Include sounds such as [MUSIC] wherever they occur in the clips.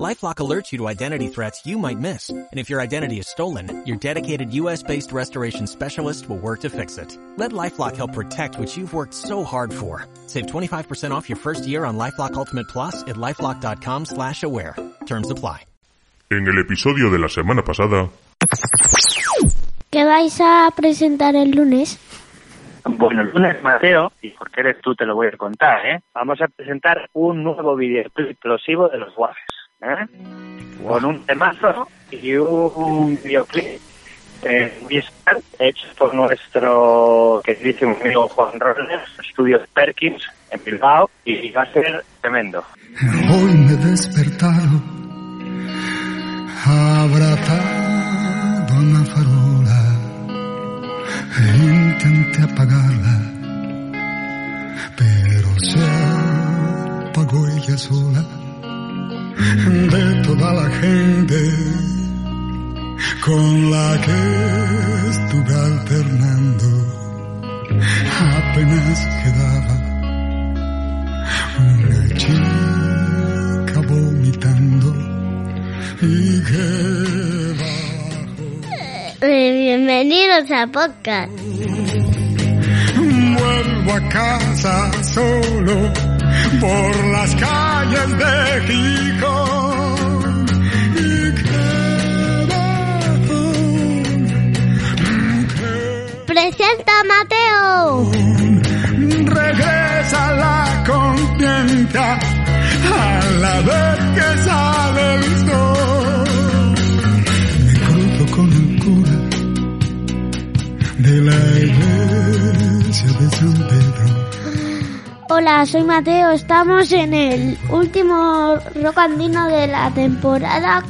LifeLock alerts you to identity threats you might miss. And if your identity is stolen, your dedicated US-based restoration specialist will work to fix it. Let LifeLock help protect what you've worked so hard for. Save 25% off your first year on LifeLock Ultimate Plus at LifeLock.com slash aware. Terms apply. En el episodio de la semana pasada... ¿Qué vais a presentar el lunes? Bueno, el lunes, Mateo, y porque eres tú te lo voy a contar, ¿eh? Vamos a presentar un nuevo videoclip explosivo de los guajes, ¿eh? Con un temazo y un videoclip eh, hecho por nuestro queridísimo amigo Juan Robles, Estudios Perkins, en Bilbao, y va a ser tremendo. Hoy me he despertado abrazado a una farola e intenté apagarla, pero se apagó ella sola de toda la gente con la que estuve alternando. Apenas quedaba una chica vomitando y que bajo. Eh, bienvenidos a podcast. Vuelvo a casa solo por las calles de Gijón. Y que bajo, Presenta Mateo. regresa la conciencia a la vez que sale el sol. Me cruzo con el cura de la iglesia de San Pedro. Hola, soy Mateo. Estamos en el último rock andino de la temporada.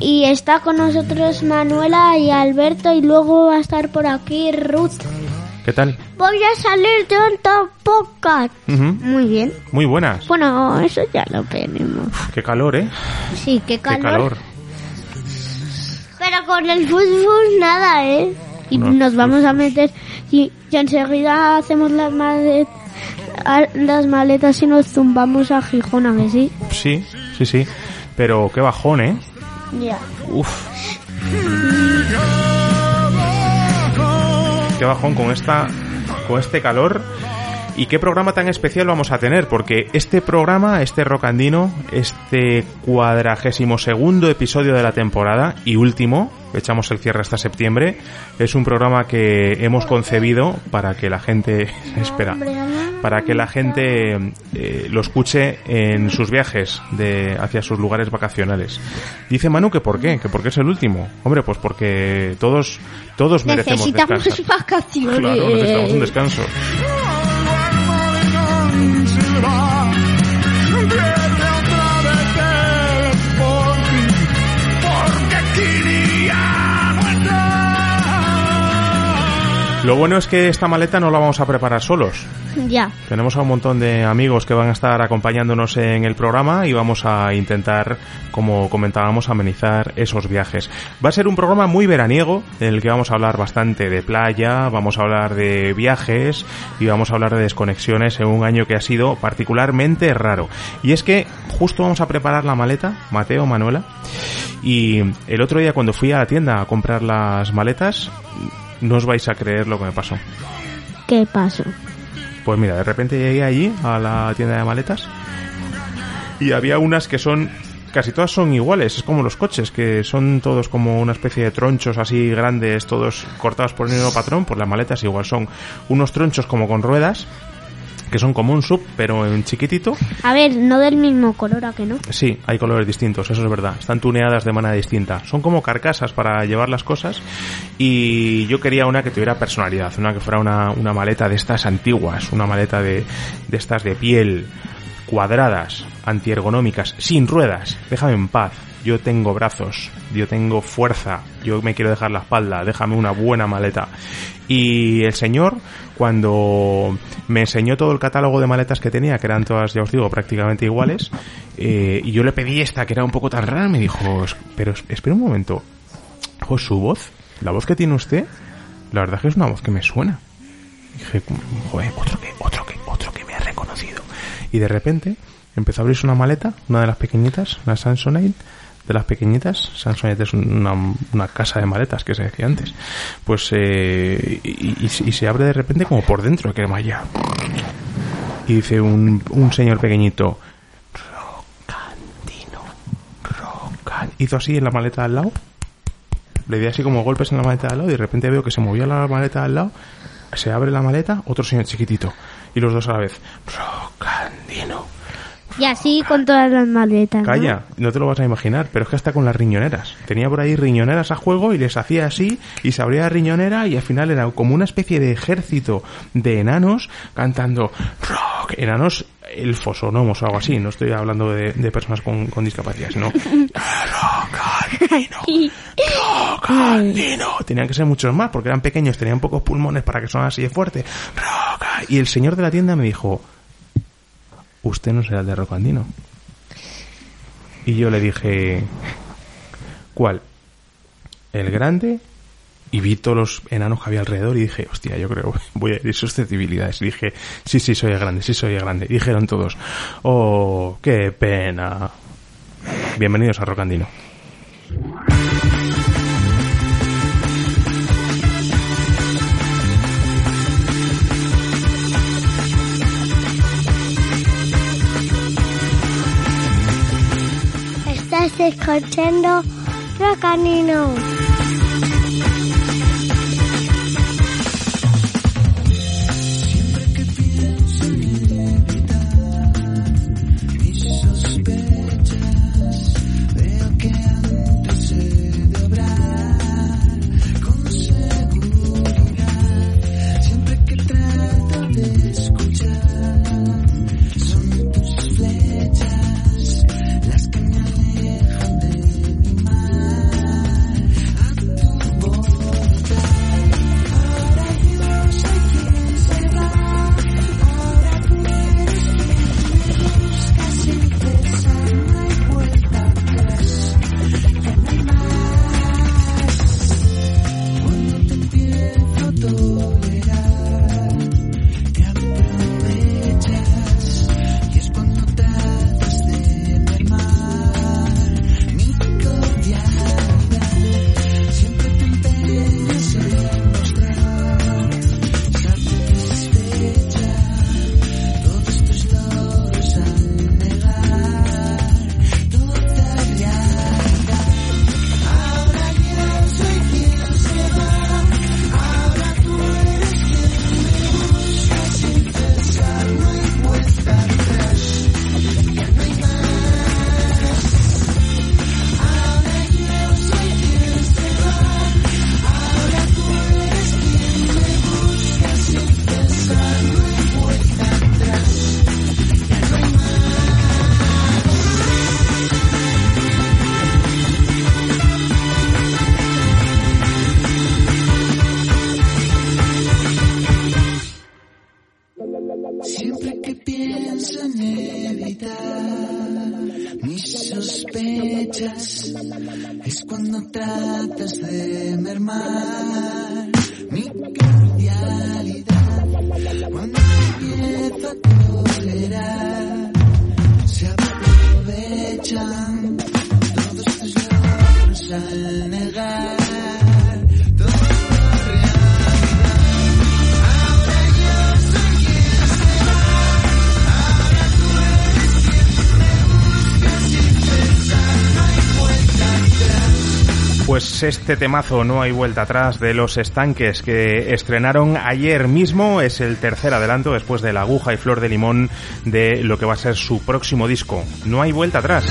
Y está con nosotros Manuela y Alberto y luego va a estar por aquí Ruth. ¿Qué tal? Voy a salir de un podcast. Ujú. Muy bien. Muy buenas. Bueno, eso ya lo tenemos. Qué calor, ¿eh? Sí, qué calor. Qué calor. Pero con el fútbol nada, ¿eh? Y No, nos vamos a meter y, y enseguida hacemos las maletas, las maletas y nos zumbamos a Gijón, ¿a que sí? Sí, sí, sí. Pero qué bajón, ¿eh? Ya. Uf. Qué bajón con esta con este calor. ¿Y qué programa tan especial vamos a tener? Porque este programa, este rocandino, este cuadragésimo segundo episodio de la temporada y último, echamos el cierre hasta septiembre, es un programa que hemos concebido para que la gente, [LAUGHS] espera, para que la gente eh, lo escuche en sus viajes de hacia sus lugares vacacionales. Dice Manu que por qué, que porque es el último. Hombre, pues porque todos todos merecemos Necesitamos descansar. vacaciones. Claro, necesitamos un descanso. 你吃 Lo bueno es que esta maleta no la vamos a preparar solos. Ya. Tenemos a un montón de amigos que van a estar acompañándonos en el programa y vamos a intentar, como comentábamos, amenizar esos viajes. Va a ser un programa muy veraniego, en el que vamos a hablar bastante de playa, vamos a hablar de viajes y vamos a hablar de desconexiones en un año que ha sido particularmente raro. Y es que justo vamos a preparar la maleta, Mateo, Manuela, y el otro día cuando fui a la tienda a comprar las maletas, no os vais a creer lo que me pasó. ¿Qué pasó? Pues mira, de repente llegué allí a la tienda de maletas y había unas que son casi todas son iguales, es como los coches, que son todos como una especie de tronchos así grandes, todos cortados por el mismo patrón, pues las maletas igual son unos tronchos como con ruedas, que son como un sub, pero en chiquitito. A ver, no del mismo color, ¿a que no? Sí, hay colores distintos, eso es verdad. Están tuneadas de manera distinta. Son como carcasas para llevar las cosas. Y yo quería una que tuviera personalidad, una que fuera una, una maleta de estas antiguas, una maleta de, de estas de piel, cuadradas, antiergonómicas, sin ruedas. Déjame en paz. Yo tengo brazos, yo tengo fuerza, yo me quiero dejar la espalda, déjame una buena maleta. Y el señor, cuando me enseñó todo el catálogo de maletas que tenía, que eran todas, ya os digo, prácticamente iguales, eh, y yo le pedí esta, que era un poco tan rara, me dijo, pero espera un momento, pues su voz, la voz que tiene usted, la verdad es que es una voz que me suena. dije, joder, otro que, otro que, otro que me ha reconocido. Y de repente empezó a abrirse una maleta, una de las pequeñitas, una Samsonite, de las pequeñitas, Samsonite es una, una, casa de maletas que se decía antes, pues eh, y, se abre de repente como por dentro, que malla. Y dice un, un señor pequeñito, Rocandino, Rocan. Hizo así en la maleta de al lado, le di así como golpes en la maleta de al lado y de repente veo que se movía la maleta de al lado, se abre la maleta, otro señor chiquitito, y los dos a la vez, Rocandino, y así con todas las maletas. ¿no? Calla, no te lo vas a imaginar, pero es que hasta con las riñoneras. Tenía por ahí riñoneras a juego y les hacía así y se abría la riñonera y al final era como una especie de ejército de enanos cantando rock. Enanos elfos o gnomos o algo así. No estoy hablando de, de personas con, con, discapacidad, sino [LAUGHS] rock rock [LAUGHS] Tenían que ser muchos más porque eran pequeños, tenían pocos pulmones para que sonaran así de fuerte. Y el señor de la tienda me dijo, usted no será el de Rocandino. Y yo le dije, ¿cuál? ¿El grande? Y vi todos los enanos que había alrededor y dije, hostia, yo creo, voy a ir susceptibilidades. Y dije, sí, sí, soy el grande, sí, soy el grande. Y dijeron todos, oh, qué pena. Bienvenidos a Rocandino. Escuchando. Pues este temazo No hay vuelta atrás de los estanques que estrenaron ayer mismo es el tercer adelanto después de La aguja y flor de limón de lo que va a ser su próximo disco. No hay vuelta atrás.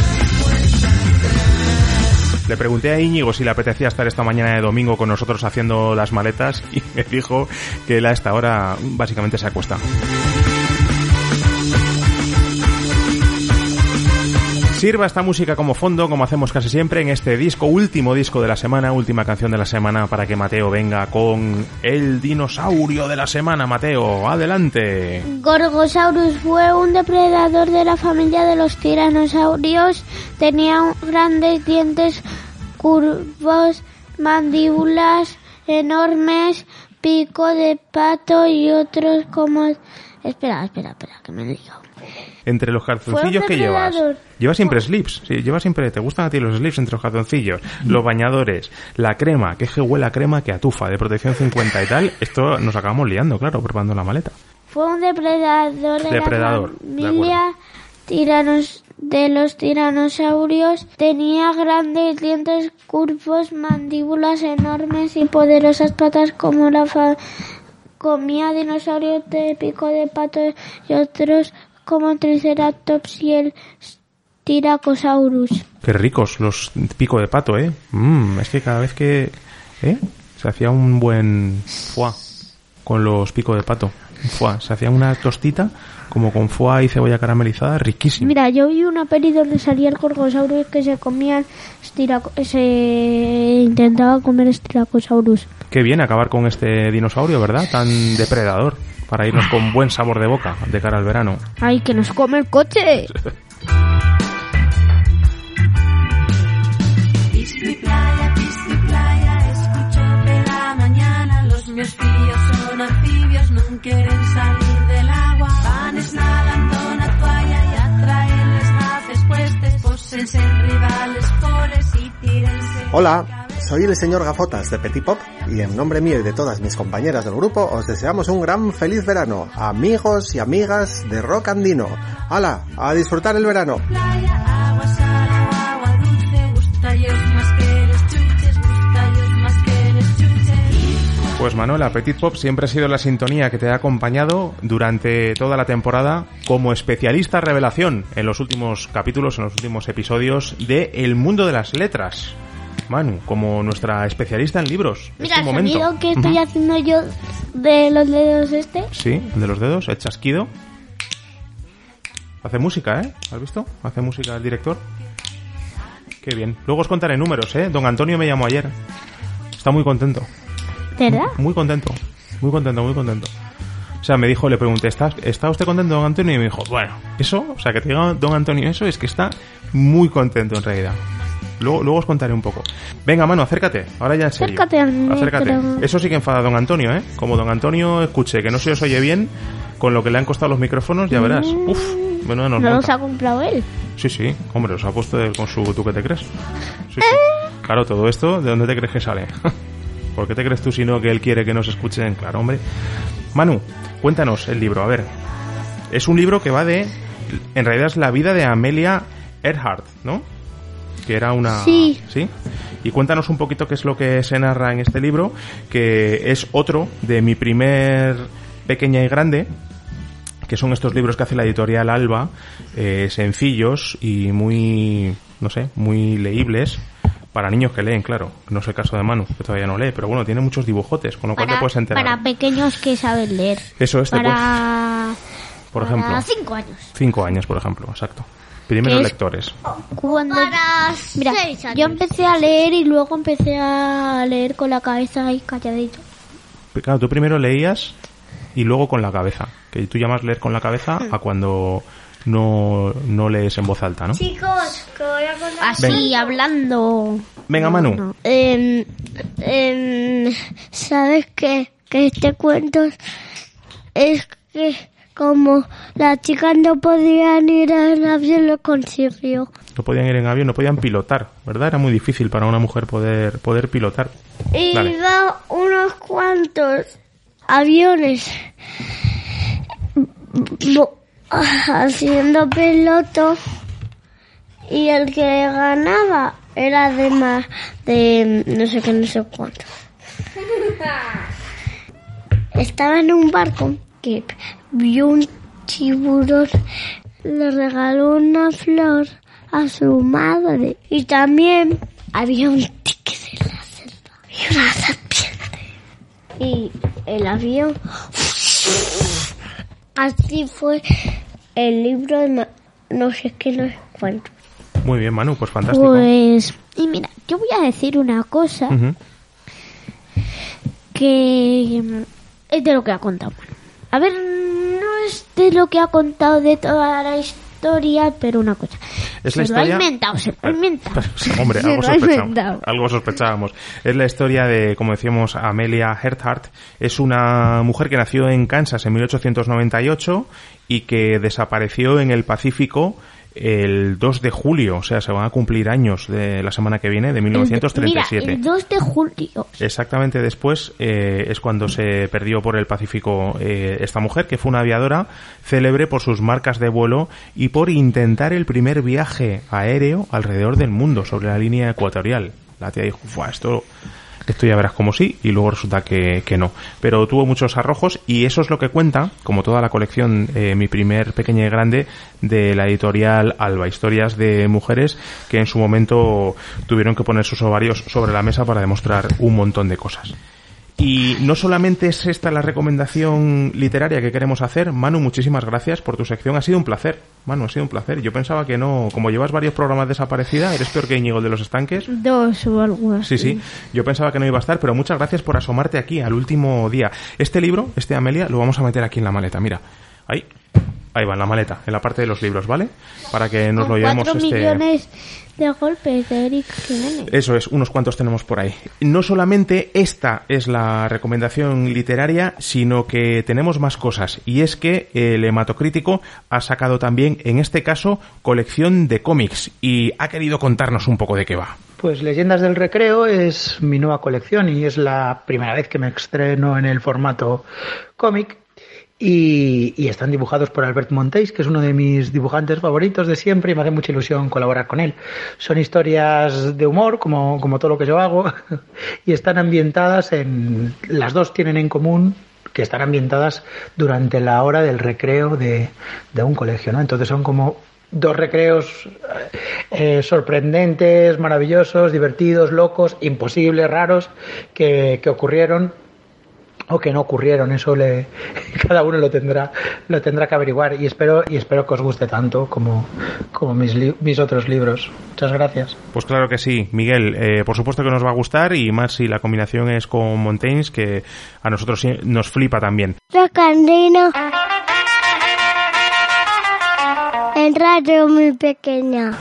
Le pregunté a Íñigo si le apetecía estar esta mañana de domingo con nosotros haciendo las maletas y [LAUGHS] me dijo que a esta hora básicamente se acuesta. Sirva esta música como fondo, como hacemos casi siempre en este disco, último disco de la semana, última canción de la semana, para que Mateo venga con el dinosaurio de la semana. Mateo, adelante. Gorgosaurus fue un depredador de la familia de los tiranosaurios. Tenía grandes dientes curvos, mandíbulas enormes, pico de pato y otros como... Espera, espera, espera, que me liado. Entre los calzoncillos que llevas. Llevas siempre slips. Sí, llevas siempre. Te gustan a ti los slips entre los calzoncillos. Los bañadores. La crema. Que es que huele a crema que atufa. De protección 50 y tal. Esto nos acabamos liando, claro, preparando la maleta. Fue un depredador de Depredador, la de tiranos de los tiranosaurios. Tenía grandes dientes curvos, mandíbulas enormes y poderosas patas como la fa- comía dinosaurios de pico de pato y otros como Triceratops y el Styracosaurus. Qué ricos los pico de pato, ¿eh? Mm, es que cada vez que... ¿Eh? Se hacía un buen foie con los pico de pato. Foie. Se hacía una tostita como con foie y cebolla caramelizada, riquísimo. Mira, yo vi una peli donde salía el Gorgosaurus que se comían se intentaba comer Styracosaurus. Qué bien acabar con este dinosaurio, ¿verdad? Tan depredador. Para irnos con buen sabor de boca de cara al verano. ¡Ay, que nos come el coche! Los fillos son anfibios, non queren salir del agua. Vanes nadando na toalla e atraen les gafes puestes. Pósense en rivales foles y tírense. Hola, soy el señor Gafotas de Petit Pop y en nombre mío y de todas mis compañeras del grupo os deseamos un gran feliz verano, amigos y amigas de Rock Andino. ¡Hala! ¡A disfrutar el verano! Playa, agua salada o agua dulce. Gustallos más que les chuches, gustallos más que les chuches. Pues Manuela, Petit Pop siempre ha sido la sintonía que te ha acompañado durante toda la temporada como especialista revelación en los últimos capítulos, en los últimos episodios de El Mundo de las Letras. Manu, como nuestra especialista en libros. Mira, este el momento. sonido que estoy haciendo yo de los dedos este. Sí, el de los dedos, el chasquido. Hace música, ¿eh? ¿Has visto? Hace música el director. Qué bien. Luego os contaré números, ¿eh? Don Antonio me llamó ayer. Está muy contento. ¿Verdad? Muy contento. Muy contento, muy contento. O sea, me dijo, le pregunté, ¿está, ¿está usted contento, don Antonio? Y me dijo, bueno, eso, o sea, que te diga don Antonio eso, es que está muy contento en realidad. Luego, luego os contaré un poco. Venga, mano, acércate. Ahora ya en serio. Acércate al micro. Acércate. Eso sí que enfada a don Antonio, ¿eh? Como don Antonio escuche que no se os oye bien, con lo que le han costado los micrófonos, ya verás. Uf, menuda nos Mm. No los monta. ha comprado él. Sí, sí, hombre, los ha puesto él con su ¿tú qué te crees? Sí, sí. Claro, todo esto, ¿de dónde te crees que sale? [LAUGHS] ¿Por qué te crees tú si no que él quiere que nos escuchen? Claro, hombre. Manu, cuéntanos el libro, a ver. Es un libro que va de... En realidad es la vida de Amelia Earhart, ¿no? Que era una... Sí. ¿Sí? Y cuéntanos un poquito qué es lo que se narra en este libro, que es otro de mi primer pequeña y grande, que son estos libros que hace la editorial Alba, eh, sencillos y muy, no sé, muy leíbles para niños que leen, claro. No es el caso de Manu, que todavía no lee, pero bueno, tiene muchos dibujotes, con lo cual te Para, puedes enterar. para pequeños que saben leer. Eso es, Para, Por para ejemplo. cinco años. Cinco años, por ejemplo, exacto. Primeros lectores. Cuando, Para mira, seis años. yo empecé a leer y luego empecé a leer con la cabeza ahí calladito. Claro, tú primero leías y luego con la cabeza. Que tú llamas leer con la cabeza a cuando no, no lees en voz alta, ¿no? Chicos, que voy a contar. Así, Venga. hablando. Venga, Manu. Em, em, ¿Sabes qué? Que este cuento es que como las chicas no podían ir al avión lo consiguió. No podían ir en avión, no podían pilotar, ¿verdad? Era muy difícil para una mujer poder, poder pilotar. Iba unos cuantos aviones haciendo piloto y el que ganaba era de más de no sé qué, no sé cuánto. [LAUGHS] Estaba en un barco que vio un tiburón, le regaló una flor a su madre y también había un tigre en la selva y una serpiente y el avión así fue el libro de no sé qué no sé cuánto Muy bien, Manu, pues fantástico. Pues, y mira, yo voy a decir una cosa que mm, es de lo que ha contado. Manu. A ver, no es de lo que ha contado de toda la historia, pero una cosa. Es se la lo historia- ha inventado, se lo ha inventado. Hombre, algo lo sospechábamos, algo sospechábamos. Es la historia de, como decíamos, Amelia Earhart. Es una mujer que nació en Kansas en 1898 y que desapareció en el Pacífico el 2 de julio. O sea, se van a cumplir años de la semana que viene, de El- 1937. Mira, el 2 de julio. Exactamente después eh, es cuando se perdió por el Pacífico eh, esta mujer, que fue una aviadora célebre por sus marcas de vuelo y por intentar el primer viaje aéreo alrededor del mundo sobre la línea ecuatorial. La tía dijo, "Fua, esto, esto ya verás como sí, y luego resulta que, que no. Pero tuvo muchos arrojos y eso es lo que cuenta, como toda la colección, eh, mi primer pequeña y grande, de la editorial Alba, historias de mujeres que en su momento tuvieron que poner sus ovarios sobre la mesa para demostrar un montón de cosas. Y no solamente es esta la recomendación literaria que queremos hacer, Manu, muchísimas gracias por tu sección. Ha sido un placer, Manu, ha sido un placer. Yo pensaba que no, como llevas varios programas desaparecida, eres peor que Íñigo de los estanques. Dos o algo así. Sí, sí, yo pensaba que no iba a estar, pero muchas gracias por asomarte aquí al último día. Este libro, este Amelia, lo vamos a meter aquí en la maleta, mira. Ahí, ahí va, en la maleta, en la parte de los libros, ¿vale? Para que nos Con lo llevemos cuatro este... millones de golpes de Eric Jiménez. Eso es, unos cuantos tenemos por ahí. No solamente esta es la recomendación literaria, sino que tenemos más cosas. Y es que el hematocrítico ha sacado también, en este caso, colección de cómics y ha querido contarnos un poco de qué va. Pues Leyendas del Recreo es mi nueva colección y es la primera vez que me estreno en el formato cómic. Y, están dibujados por Albert Monteis, que es uno de mis dibujantes favoritos de siempre y me hace mucha ilusión colaborar con él. Son historias de humor, como, como todo lo que yo hago, [LAUGHS] y están ambientadas en... Las dos tienen en común que están ambientadas durante la hora del recreo de, de un colegio, ¿no? Entonces son como dos recreos eh, sorprendentes, maravillosos, divertidos, locos, imposibles, raros, que, que ocurrieron o que no ocurrieron. Eso le, [LAUGHS] cada uno lo tendrá, lo tendrá que averiguar y espero, y espero que os guste tanto como, como mis, li- mis otros libros. Muchas gracias. Pues claro que sí, Miguel, eh, por supuesto que nos va a gustar y más si la combinación es con Montaigne, que a nosotros sí nos flipa también. Rocandino. En radio muy pequeña.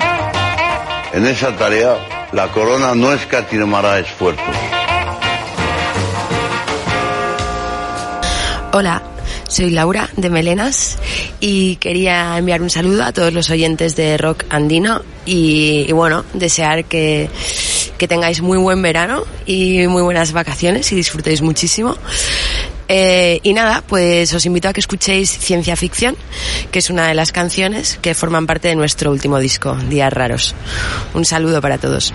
En esa tarea, la corona no escatimará esfuerzos. Hola, soy Laura de Melenas y quería enviar un saludo a todos los oyentes de Rock Andino y, bueno, desear que, que tengáis muy buen verano y muy buenas vacaciones y disfrutéis muchísimo. Eh, y nada, pues os invito a que escuchéis Ciencia Ficción, que es una de las canciones que forman parte de nuestro último disco, Días Raros. Un saludo para todos.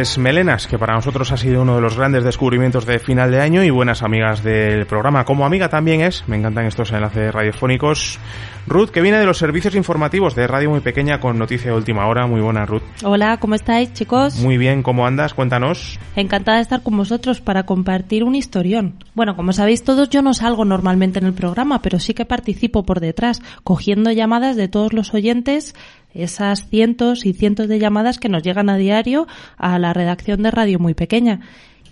Pues Melenas, que para nosotros ha sido uno de los grandes descubrimientos de final de año y buenas amigas del programa. Como amiga también es, me encantan estos enlaces radiofónicos. Ruth, que viene de los servicios informativos de Radio Muy Pequeña con noticia de última hora. Muy buena, Ruth. Hola, ¿cómo estáis, chicos? Muy bien, ¿cómo andas? Cuéntanos. Encantada de estar con vosotros para compartir un historión. Bueno, como sabéis todos, yo no salgo normalmente en el programa, pero sí que participo por detrás, cogiendo llamadas de todos los oyentes esas cientos y cientos de llamadas que nos llegan a diario a la redacción de Radio Muy Pequeña.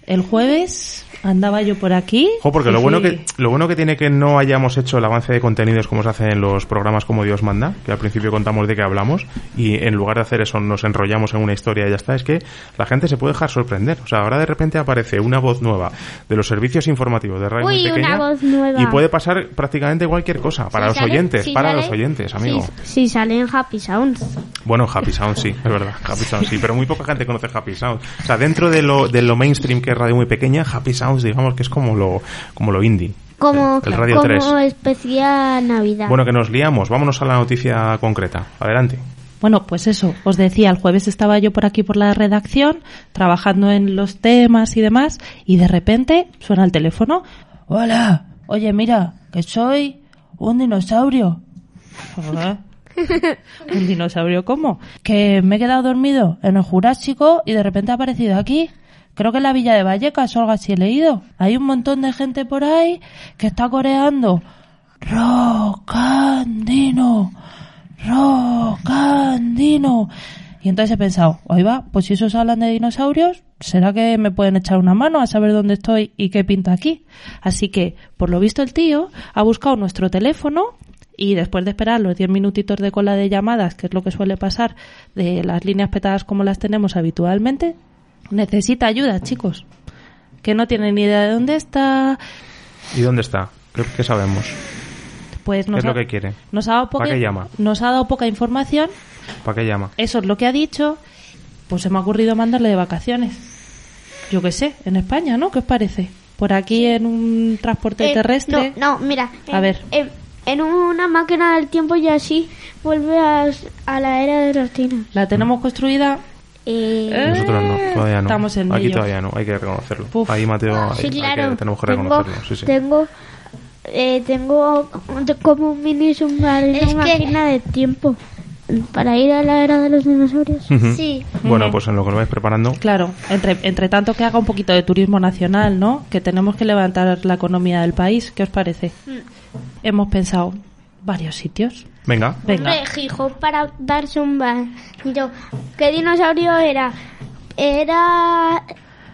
El jueves andaba yo por aquí. Jo, porque lo bueno, que, lo bueno que tiene que no hayamos hecho el avance de contenidos como se hace en los programas como Dios manda, que al principio contamos de qué hablamos, y en lugar de hacer eso nos enrollamos en una historia y ya está, es que la gente se puede dejar sorprender. O sea, ahora de repente aparece una voz nueva de los servicios informativos de Radio Muy Uy, Pequeña una voz nueva. y puede pasar prácticamente cualquier cosa para Si los sale- oyentes, si para sale- los oyentes, amigo. Si, si sale en Happy Sounds. Bueno, Happy Sound sí, es verdad. Happy Sound sí, pero muy poca gente conoce Happy Sound. O sea, dentro de lo, de lo mainstream que es radio muy pequeña, Happy Sounds digamos que es como lo, como lo indie. Como, El Radio como 3. especial Navidad. Bueno, que nos liamos. Vámonos a la noticia concreta. Adelante. Bueno, pues eso, os decía, el jueves estaba yo por aquí por la redacción, trabajando en los temas y demás, y de repente suena el teléfono. Hola, oye, mira, que soy un dinosaurio. Joder. [LAUGHS] ¿Un dinosaurio cómo? Que me he quedado dormido en el Jurásico y de repente ha aparecido aquí. Creo que en la villa de Vallecas o algo así he leído. Hay un montón de gente por ahí que está coreando. Rocandino, Rocandino. Y entonces he pensado, ahí va, pues si esos hablan de dinosaurios, ¿será que me pueden echar una mano a saber dónde estoy y qué pinta aquí? Así que, por lo visto, el tío ha buscado nuestro teléfono y después de esperar los 10 minutitos de cola de llamadas, que es lo que suele pasar de las líneas petadas como las tenemos habitualmente, necesita ayuda, chicos. Que no tienen ni idea de dónde está. ¿Y dónde está? ¿Qué, qué sabemos? Pues ¿Qué nos es lo ha- que quiere? Nos ha, dado poca, ¿Para qué llama? nos ha dado poca información, ¿Para qué llama? eso es lo que ha dicho, pues se me ha ocurrido mandarle de vacaciones. Yo qué sé, en España, ¿no? ¿Qué os parece? Por aquí en un transporte Eh, terrestre. No, no, mira. A en- ver. En, en una máquina del tiempo y así vuelve a, a la era de los dinos. La tenemos construida. Eh, Nosotros no, todavía no. Estamos en Aquí todavía no, hay que reconocerlo. Uf. Ahí, Mateo, Ah, hay- hay que- tenemos que tengo, reconocerlo. Sí, sí. tengo, eh, tengo como un mini submarino máquina de tiempo para ir a la era de los dinosaurios. Sí. Bueno, pues en lo que lo vais preparando. Claro, entre, entre tanto que haga un poquito de turismo nacional, ¿no? Que tenemos que levantar la economía del país. ¿Qué os parece? Hemos pensado varios sitios. Venga. Venga. Hombre, Gijón para darse un baño. ¿Qué dinosaurio era? Era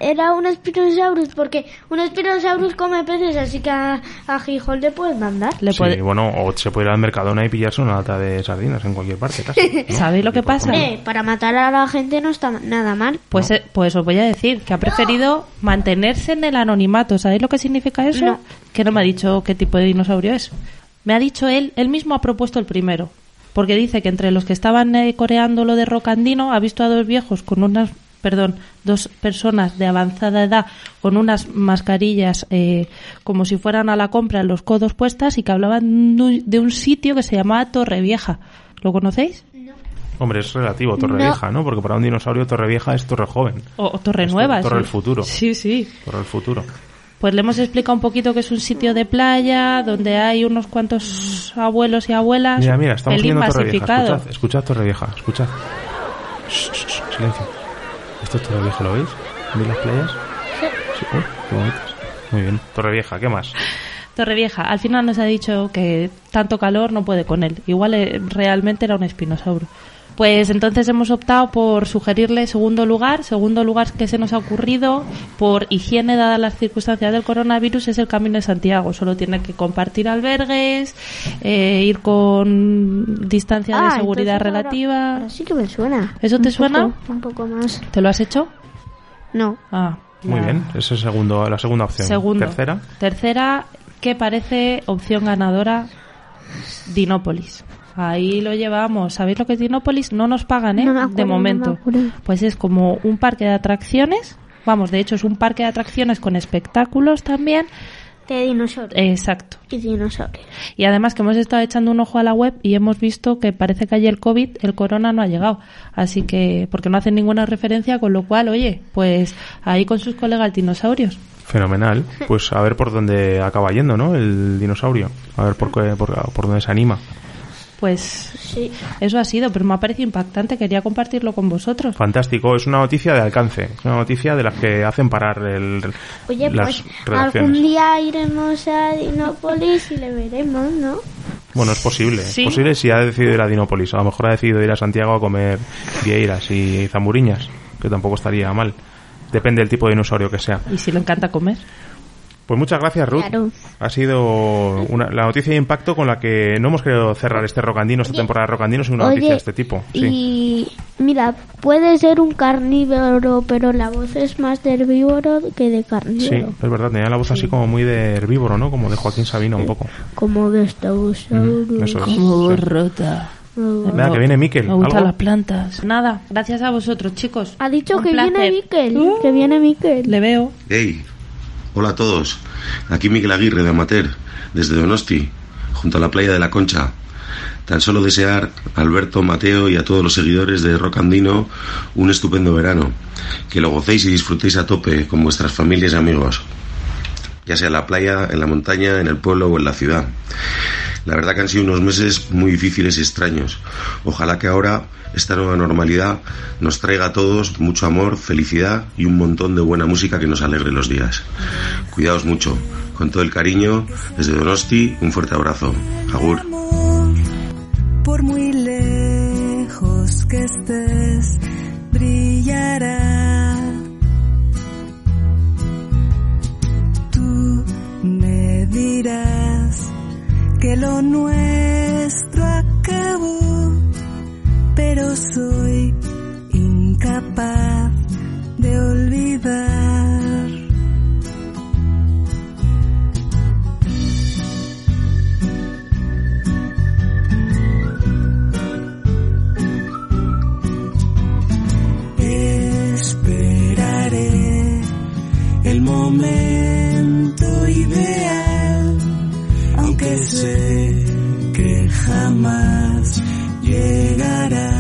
era un Spinosaurus, porque un Spinosaurus come peces, así que a, a Gijón le pueden mandar. Le Sí, puede- bueno, o se puede ir al Mercadona y pillarse una lata de sardinas en cualquier parte. casi, [LAUGHS] ¿no? ¿Sabéis lo que pasa? Hombre, para matar a la gente no está nada mal. Pues, eh, pues os voy a decir que ha preferido mantenerse en el anonimato. ¿Sabéis lo que significa eso? No. Que no me ha dicho qué tipo de dinosaurio es. Me ha dicho él, él mismo ha propuesto el primero. Porque dice que entre los que estaban eh, coreando lo de Rocandino ha visto a dos viejos con unas, perdón, dos personas de avanzada edad con unas mascarillas eh, como si fueran a la compra en los codos puestas y que hablaban de un- sitio que se llamaba Torrevieja. ¿Lo conocéis? Hombre, es relativo, Torrevieja, ¿no? Porque para un dinosaurio Torrevieja es Torre Joven. O, o Torre Es Nueva. Torre sí. del Futuro. Sí, sí. Torre del Futuro. Pues le hemos explicado un poquito que es un sitio de playa donde hay unos cuantos abuelos y abuelas. Mira, mira, estamos oyendo Torrevieja. Escuchad, escuchad Torrevieja, escuchad. Shh, silencio. ¿Esto es Torrevieja, lo veis? ¿Veis las playas? Sí. uy, qué bonitas. Muy bien. Torrevieja, ¿qué más? Torrevieja, al final nos ha dicho que tanto calor no puede con él. Igual eh, realmente era un espinosauro. Pues entonces hemos optado por sugerirle segundo lugar. Segundo lugar que se nos ha ocurrido por higiene dadas las circunstancias del coronavirus es el Camino de Santiago. Solo tiene que compartir albergues, eh, ir con distancia de Ah, seguridad ahora- relativa. ahora sí que me suena. ¿Eso te suena? un poco más. ¿Te lo has hecho? No. Ah, Muy bien, esa es segundo, la segunda opción. Segundo. Tercera. Tercera, que parece opción ganadora, Dinópolis. Ahí lo llevamos. ¿Sabéis lo que es Dinópolis? No nos pagan, ¿eh? No me acuerdo, de no me momento. pues es como un parque de atracciones. Vamos, de hecho es un parque de atracciones con espectáculos también De dinosaurios. Exacto. Y dinosaurios. Y además que hemos estado echando un ojo a la web y hemos visto que parece que allí el COVID, el corona no ha llegado. Así que, porque no hacen ninguna referencia, con lo cual, oye, pues ahí con sus colegas dinosaurios. Fenomenal. [LAUGHS] Pues a ver por dónde acaba yendo, ¿no? El dinosaurio. A ver por, qué- por, por dónde se anima. Pues Sí. eso ha sido, pero me ha parecido impactante. Quería compartirlo con vosotros. Fantástico. Es una noticia de alcance. Es una noticia de las que hacen parar el, Oye, las pues redacciones. algún día iremos a Dinópolis y le veremos, ¿no? Bueno, es posible. Sí. Es posible si ha decidido ir a Dinópolis. A lo mejor ha decidido ir a Santiago a comer vieiras y zamburiñas, que tampoco estaría mal. Depende del tipo de dinosaurio que sea. Y si le encanta comer. Pues muchas gracias, Ruth. Claro. Ha sido una- la noticia de impacto con la que no hemos querido cerrar este rocandino, esta temporada de rocandino, sin una Oye, noticia de este tipo. Sí. Y mira, puede ser un carnívoro, pero la voz es más de herbívoro que de Sí, carnívoro. es verdad, tenía la voz así como muy de herbívoro, ¿no? Como de Joaquín Sabina un poco. Como de Stausaurus. Mm, eso es. Como Sí. rota. Nada, que viene Miquel. Me gustan las plantas. Nada, gracias a vosotros, chicos. Ha dicho Un que viene. Miquel, Uh. que viene Miquel. Le veo. Hey, hola a todos. Aquí Miguel Aguirre de Amater, desde Donosti, junto a la playa de la Concha. Tan solo desear a Alberto, Mateo y a todos los seguidores de Rock Andino un estupendo verano. Que lo gocéis y disfrutéis a tope con vuestras familias y amigos. Ya sea en la playa, en la montaña, en el pueblo o en la ciudad. La verdad que han sido unos meses muy difíciles y extraños. Ojalá que ahora esta nueva normalidad nos traiga a todos mucho amor, felicidad y un montón de buena música que nos alegre los días. Cuidaos mucho. Con todo el cariño, desde Donosti, un fuerte abrazo. Agur. Dirás que lo nuestro acabó, pero soy incapaz de olvidar. Esperaré el momento ideal, sé que jamás llegará.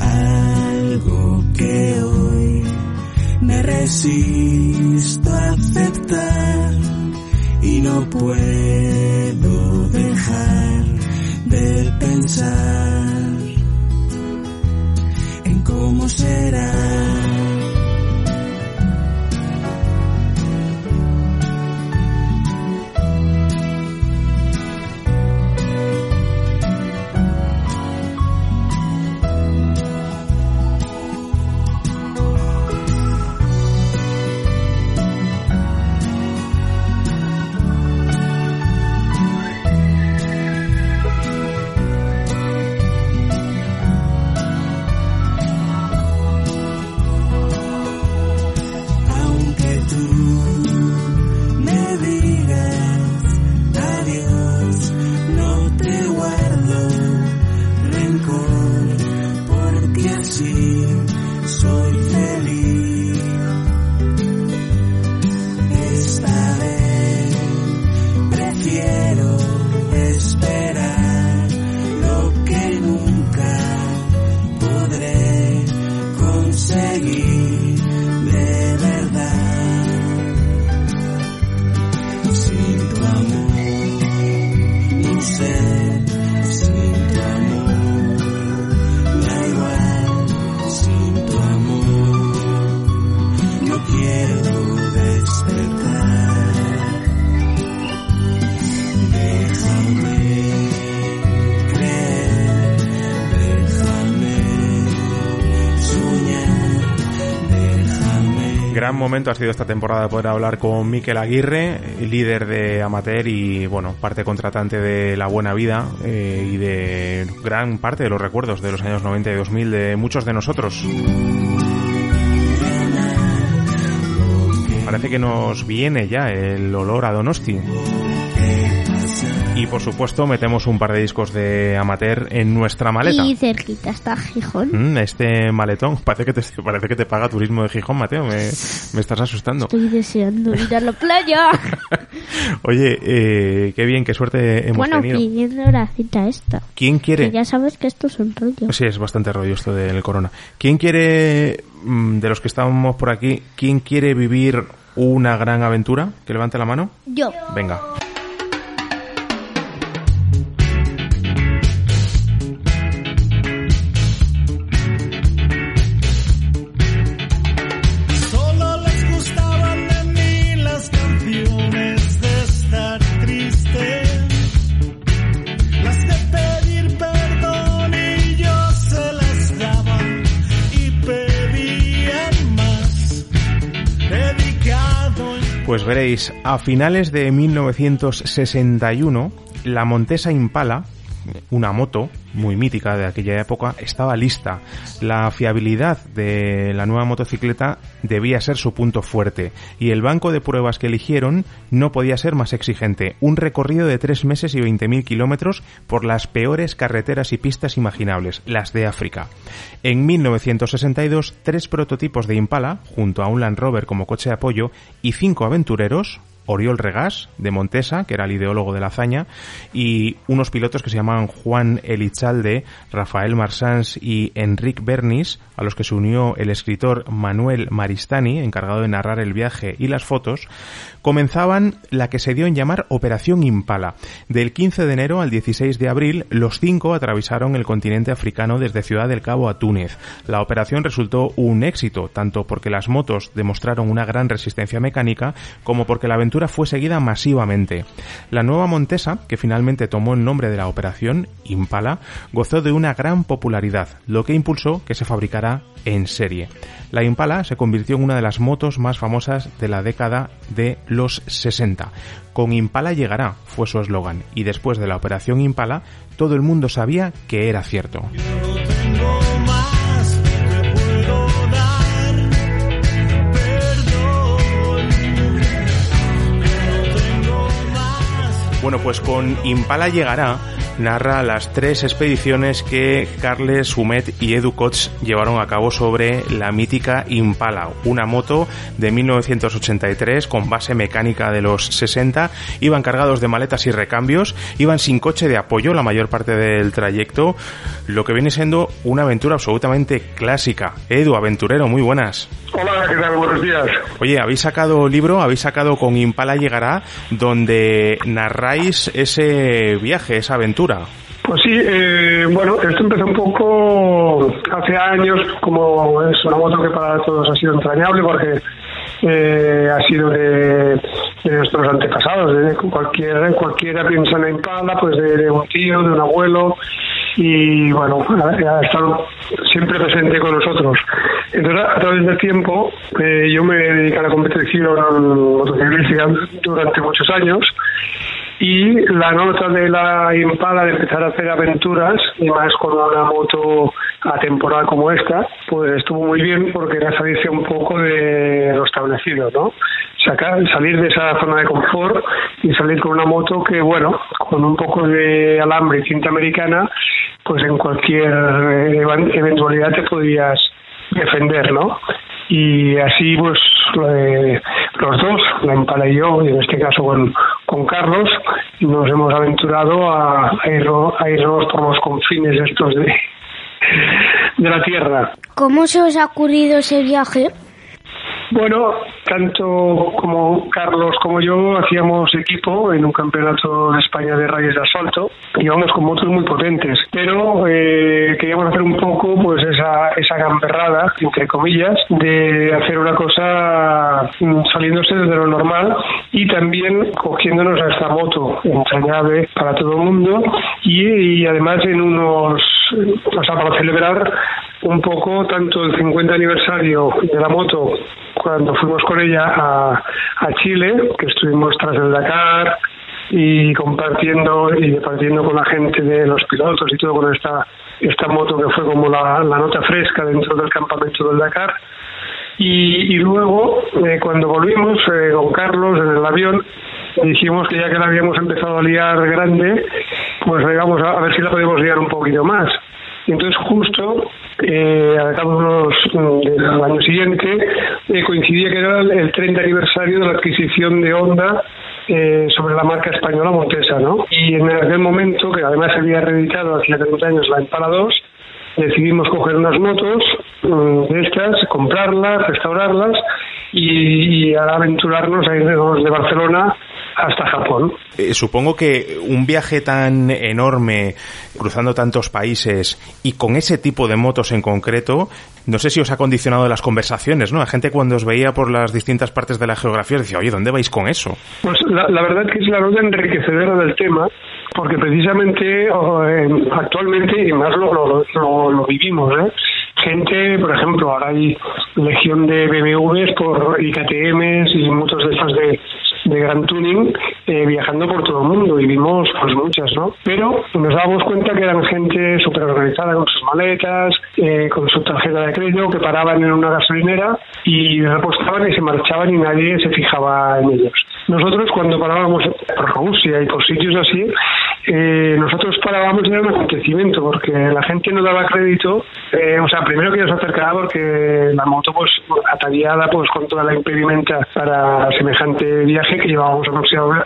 Algo que hoy me resisto a aceptar y no puedo dejar de pensar en cómo será. Porque así soy feliz. Momento ha sido esta temporada de poder hablar con Miquel Aguirre, líder de Amater y, bueno, parte contratante de La Buena Vida eh, y de gran parte de los recuerdos de los años 90 y 2000 de muchos de nosotros. Parece que nos viene ya el olor a Donosti. Y por supuesto metemos un par de discos de amateur en nuestra maleta. Y cerquita está Gijón. Mm, este maletón, [LAUGHS] parece que te, parece que te paga turismo de Gijón, Mateo, me, me estás asustando. Estoy deseando ir a la playa. [LAUGHS] Oye, eh, qué bien, qué suerte hemos bueno, tenido. pidiendo la cita esta. ¿Quién quiere? Que ya sabes que esto es un rollo. Sí, es bastante rollo esto del corona. ¿Quién quiere, mm, de los que estamos por aquí, quién quiere vivir una gran aventura? Que levante la mano. Yo. Venga. Pues veréis, a finales de 1961, la Montesa Impala, una moto muy mítica de aquella época, estaba lista. La fiabilidad de la nueva motocicleta debía ser su punto fuerte y el banco de pruebas que eligieron no podía ser más exigente. Un recorrido de tres meses y 20.000 kilómetros por las peores carreteras y pistas imaginables, las de África. En 1962, tres prototipos de Impala, junto a un Land Rover como coche de apoyo, y cinco aventureros, Oriol Regás, de Montesa, que era el ideólogo de la hazaña, y unos pilotos que se llamaban Juan Elichalde, Rafael Marsans y Enric Bernis, a los que se unió el escritor Manuel Maristani, encargado de narrar el viaje y las fotos, comenzaban la que se dio en llamar Operación Impala. Del 15 de enero al 16 de abril, los cinco atravesaron el continente africano desde Ciudad del Cabo a Túnez. La operación resultó un éxito, tanto porque las motos demostraron una gran resistencia mecánica, como porque la aventura fue seguida masivamente. La nueva Montesa, que finalmente tomó el nombre de la operación, Impala, gozó de una gran popularidad, lo que impulsó que se fabricara en serie. La Impala se convirtió en una de las motos más famosas de la década de los 60. Con Impala llegará, fue su eslogan, y después de la operación Impala, todo el mundo sabía que era cierto. Bueno, pues con Impala llegará narra las tres expediciones que Carles Humet y Edu Koch llevaron a cabo sobre la mítica Impala, una moto de 1983 con base mecánica de los 60, iban cargados de maletas y recambios, iban sin coche de apoyo la mayor parte del trayecto, lo que viene siendo una aventura absolutamente clásica. Edu, aventurero, muy buenas. Hola, ¿qué tal? Buenos días. Oye, habéis sacado libro, habéis sacado con Impala llegará, donde narráis ese viaje, esa aventura. Pues sí, eh, bueno, esto empezó un poco hace años, como es una moto que para todos ha sido entrañable porque eh, ha sido de, de nuestros antepasados, de cualquiera, cualquiera piensa en la Impala, pues de, de un tío, de un abuelo, y bueno, ha, estado siempre presente con nosotros. Entonces, a través del tiempo, eh, yo me dediqué a la competición motociclística durante muchos años y la nota de la Impala de empezar a hacer aventuras y más con una moto atemporal como esta pues estuvo muy bien porque era salirse un poco de lo establecido no sacar salir de esa zona de confort y salir con una moto que bueno con un poco de alambre y cinta americana pues en cualquier eventualidad te podías defender no y así pues eh, los dos, la Impala y yo, y en este caso con, con Carlos, nos hemos aventurado a, a, irnos, a irnos por los confines estos de, de la Tierra. ¿Cómo se os ha ocurrido ese viaje? Bueno, tanto como Carlos como yo hacíamos equipo en un campeonato de España de rallies de asalto. Íbamos con motos muy potentes, pero eh, queríamos hacer un poco pues esa, esa gamberrada, entre comillas, de hacer una cosa mm, saliéndose de lo normal y también cogiéndonos a esta moto entrañable para todo el mundo y, y además en unos, o sea, para celebrar un poco tanto el 50 aniversario de la moto cuando fuimos con ella a, a Chile, que estuvimos tras el Dakar y compartiendo y departiendo con la gente de los pilotos y todo con esta esta moto que fue como la, la nota fresca dentro del campamento del Dakar y, luego eh, cuando volvimos eh, con Carlos en el avión dijimos que ya que la habíamos empezado a liar grande, pues vamos a, a ver si la podemos liar un poquito más. Y entonces justo eh, al cabo mm, del año siguiente eh, coincidía que era el, el 30 aniversario de la adquisición de Honda eh, sobre la marca española Montesa, ¿no? Y en aquel momento, que además se había reeditado hacía 30 años la Impala 2, decidimos coger unas motos mm, de estas, comprarlas, restaurarlas y, y aventurarnos a irnos de Barcelona hasta Japón. Eh, supongo que un viaje tan enorme, cruzando tantos países y con ese tipo de motos en concreto, no sé si os ha condicionado las conversaciones, ¿no? La gente cuando os veía por las distintas partes de la geografía decía, oye, ¿dónde vais con eso? Pues la, la verdad que es la nota enriquecedora del tema, porque precisamente actualmente, y más lo, lo, lo, lo vivimos, ¿eh? gente, por ejemplo, ahora hay legión de BMWs por y KTMs y motos de estas de, de gran tuning eh, viajando por todo el mundo y vimos pues muchas, ¿no? Pero nos dábamos cuenta que eran gente súper organizada con sus maletas, eh, con su tarjeta de crédito, que paraban en una gasolinera y repostaban y se marchaban y nadie se fijaba en ellos. Nosotros cuando parábamos por Rusia y por sitios así, eh, nosotros parábamos era un acontecimiento porque la gente no daba crédito, eh, o sea, primero que nos acercaba porque la moto pues ataviada pues con toda la impedimenta para semejante viaje que llevábamos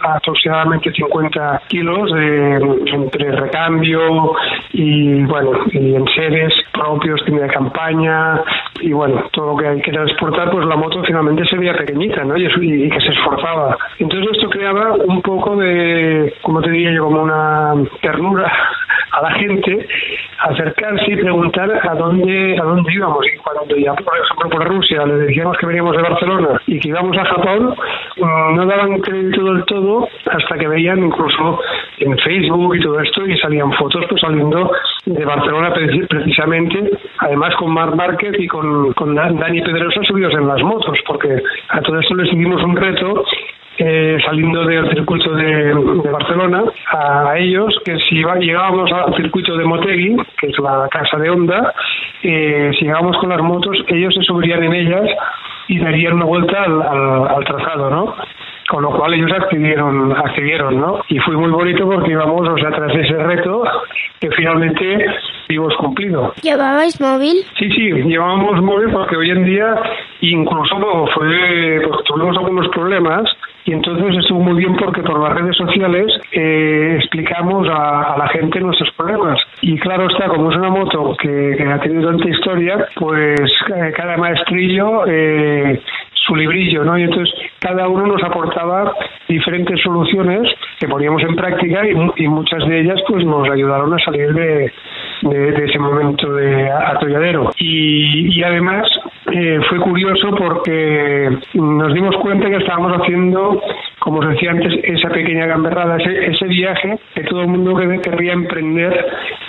aproximadamente 50 kilos de, entre recambio y bueno, y en seres propios, tienda campaña y bueno, todo lo que hay que transportar, pues la moto finalmente se veía pequeñita, ¿no? Y, y que se esforzaba. Entonces esto creaba un poco de, como te diría yo, como una ternura a la gente acercarse y preguntar a dónde a dónde íbamos. Y cuando ya por ejemplo por Rusia le decíamos que veníamos de Barcelona y que íbamos a Japón no daban crédito del todo hasta que veían incluso en Facebook y todo esto y salían fotos pues saliendo de Barcelona precisamente además con Marc Márquez y con, con Dani Pedrosa subidos en las motos porque a todo esto les hicimos un reto eh, saliendo del circuito de, de, Barcelona a ellos que si llegábamos al circuito de Motegui que es la casa de Honda eh, si llegábamos con las motos ellos se subirían en ellas y darían una vuelta al, al, al trazado ¿no? con lo cual ellos accedieron, accedieron, ¿no? Y fue muy bonito porque íbamos, o sea, tras ese reto, que finalmente hemos cumplido. ¿Llevabais móvil? Sí, sí, llevábamos móvil porque hoy en día, incluso fue, porque tuvimos algunos problemas, y entonces estuvo muy bien porque por las redes sociales eh, explicamos a, la gente nuestros problemas. Y claro está, como es una moto que, que ha tenido tanta historia, pues eh, cada maestrillo eh, su librillo, ¿no? Y entonces cada uno nos aportaba diferentes soluciones que poníamos en práctica y, y muchas de ellas pues nos ayudaron a salir de, de, ese momento de atolladero. Y, y además eh, fue curioso porque nos dimos cuenta que estábamos haciendo, como os decía antes, esa pequeña gamberrada, ese, ese viaje que todo el mundo querría emprender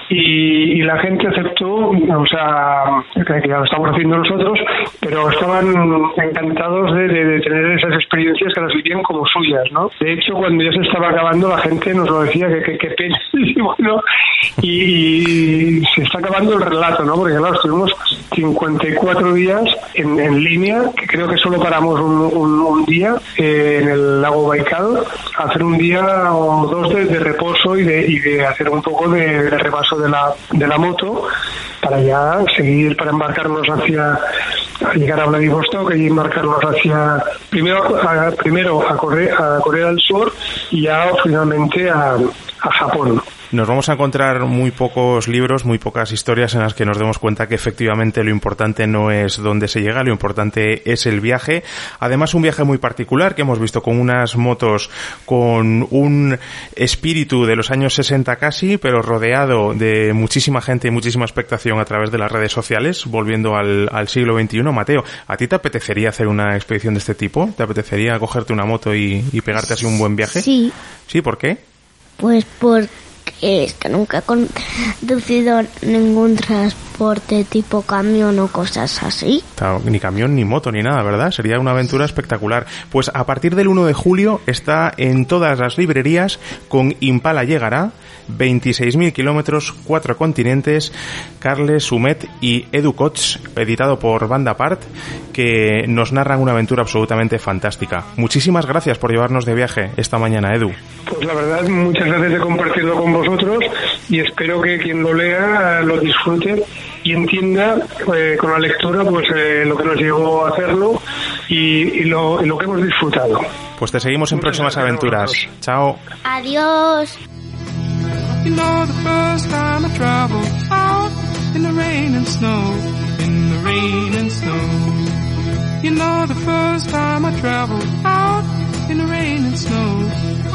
y, y, la gente aceptó, o sea, que ya lo estamos haciendo nosotros, pero estaban encantados de, de, tener esas experiencias que las vivían como suyas, ¿no? De hecho, cuando ya se estaba acabando, la gente nos lo decía que, que, pena, [LAUGHS] y y, se está acabando el relato, ¿no? Porque claro, estuvimos 54 días en, línea, que creo que solo paramos un, un, día eh, en el lago Baikal, hacer un día o dos de, reposo y de, hacer un poco de, repaso de la, de la moto para ya seguir, para embarcarnos hacia llegar a Vladivostok y embarcarnos hacia primero a, primero a Corea, a Corea del Sur y ya finalmente a, a Japón nos vamos a encontrar muy pocos libros, muy pocas historias en las que nos demos cuenta que efectivamente lo importante no es dónde se llega, lo importante es el viaje. Además, un viaje muy particular que hemos visto con unas motos con un espíritu de los años 60 casi, pero rodeado de muchísima gente y muchísima expectación a través de las redes sociales, volviendo al, al siglo XXI. Mateo, ¿a ti te apetecería hacer una expedición de este tipo? ¿Te apetecería cogerte una moto y, y pegarte así un buen viaje? Sí. ¿Sí? ¿Por qué? Pues porque es que nunca he conducido ningún transporte tipo camión o cosas así. Ni camión, ni moto, ni nada, ¿verdad? Sería una aventura espectacular. Pues a partir del 1 de julio está en todas las librerías con Impala Llegará 26.000 kilómetros, cuatro continentes, Carles Sumet y Edu Koch, editado por Banda Part, que nos narran una aventura absolutamente fantástica. Muchísimas gracias por llevarnos de viaje esta mañana, Edu. Pues la verdad, muchas gracias de compartirlo con vosotros y espero que quien lo lea lo disfrute y entienda eh, con la lectura pues eh, lo que nos llegó a hacerlo y, y lo, y lo que hemos disfrutado. Pues te seguimos en próximas aventuras. Chao. Adiós. You know the first time I traveled out in the rain and snow, in the rain and snow. You know the first time I traveled out in the rain and snow,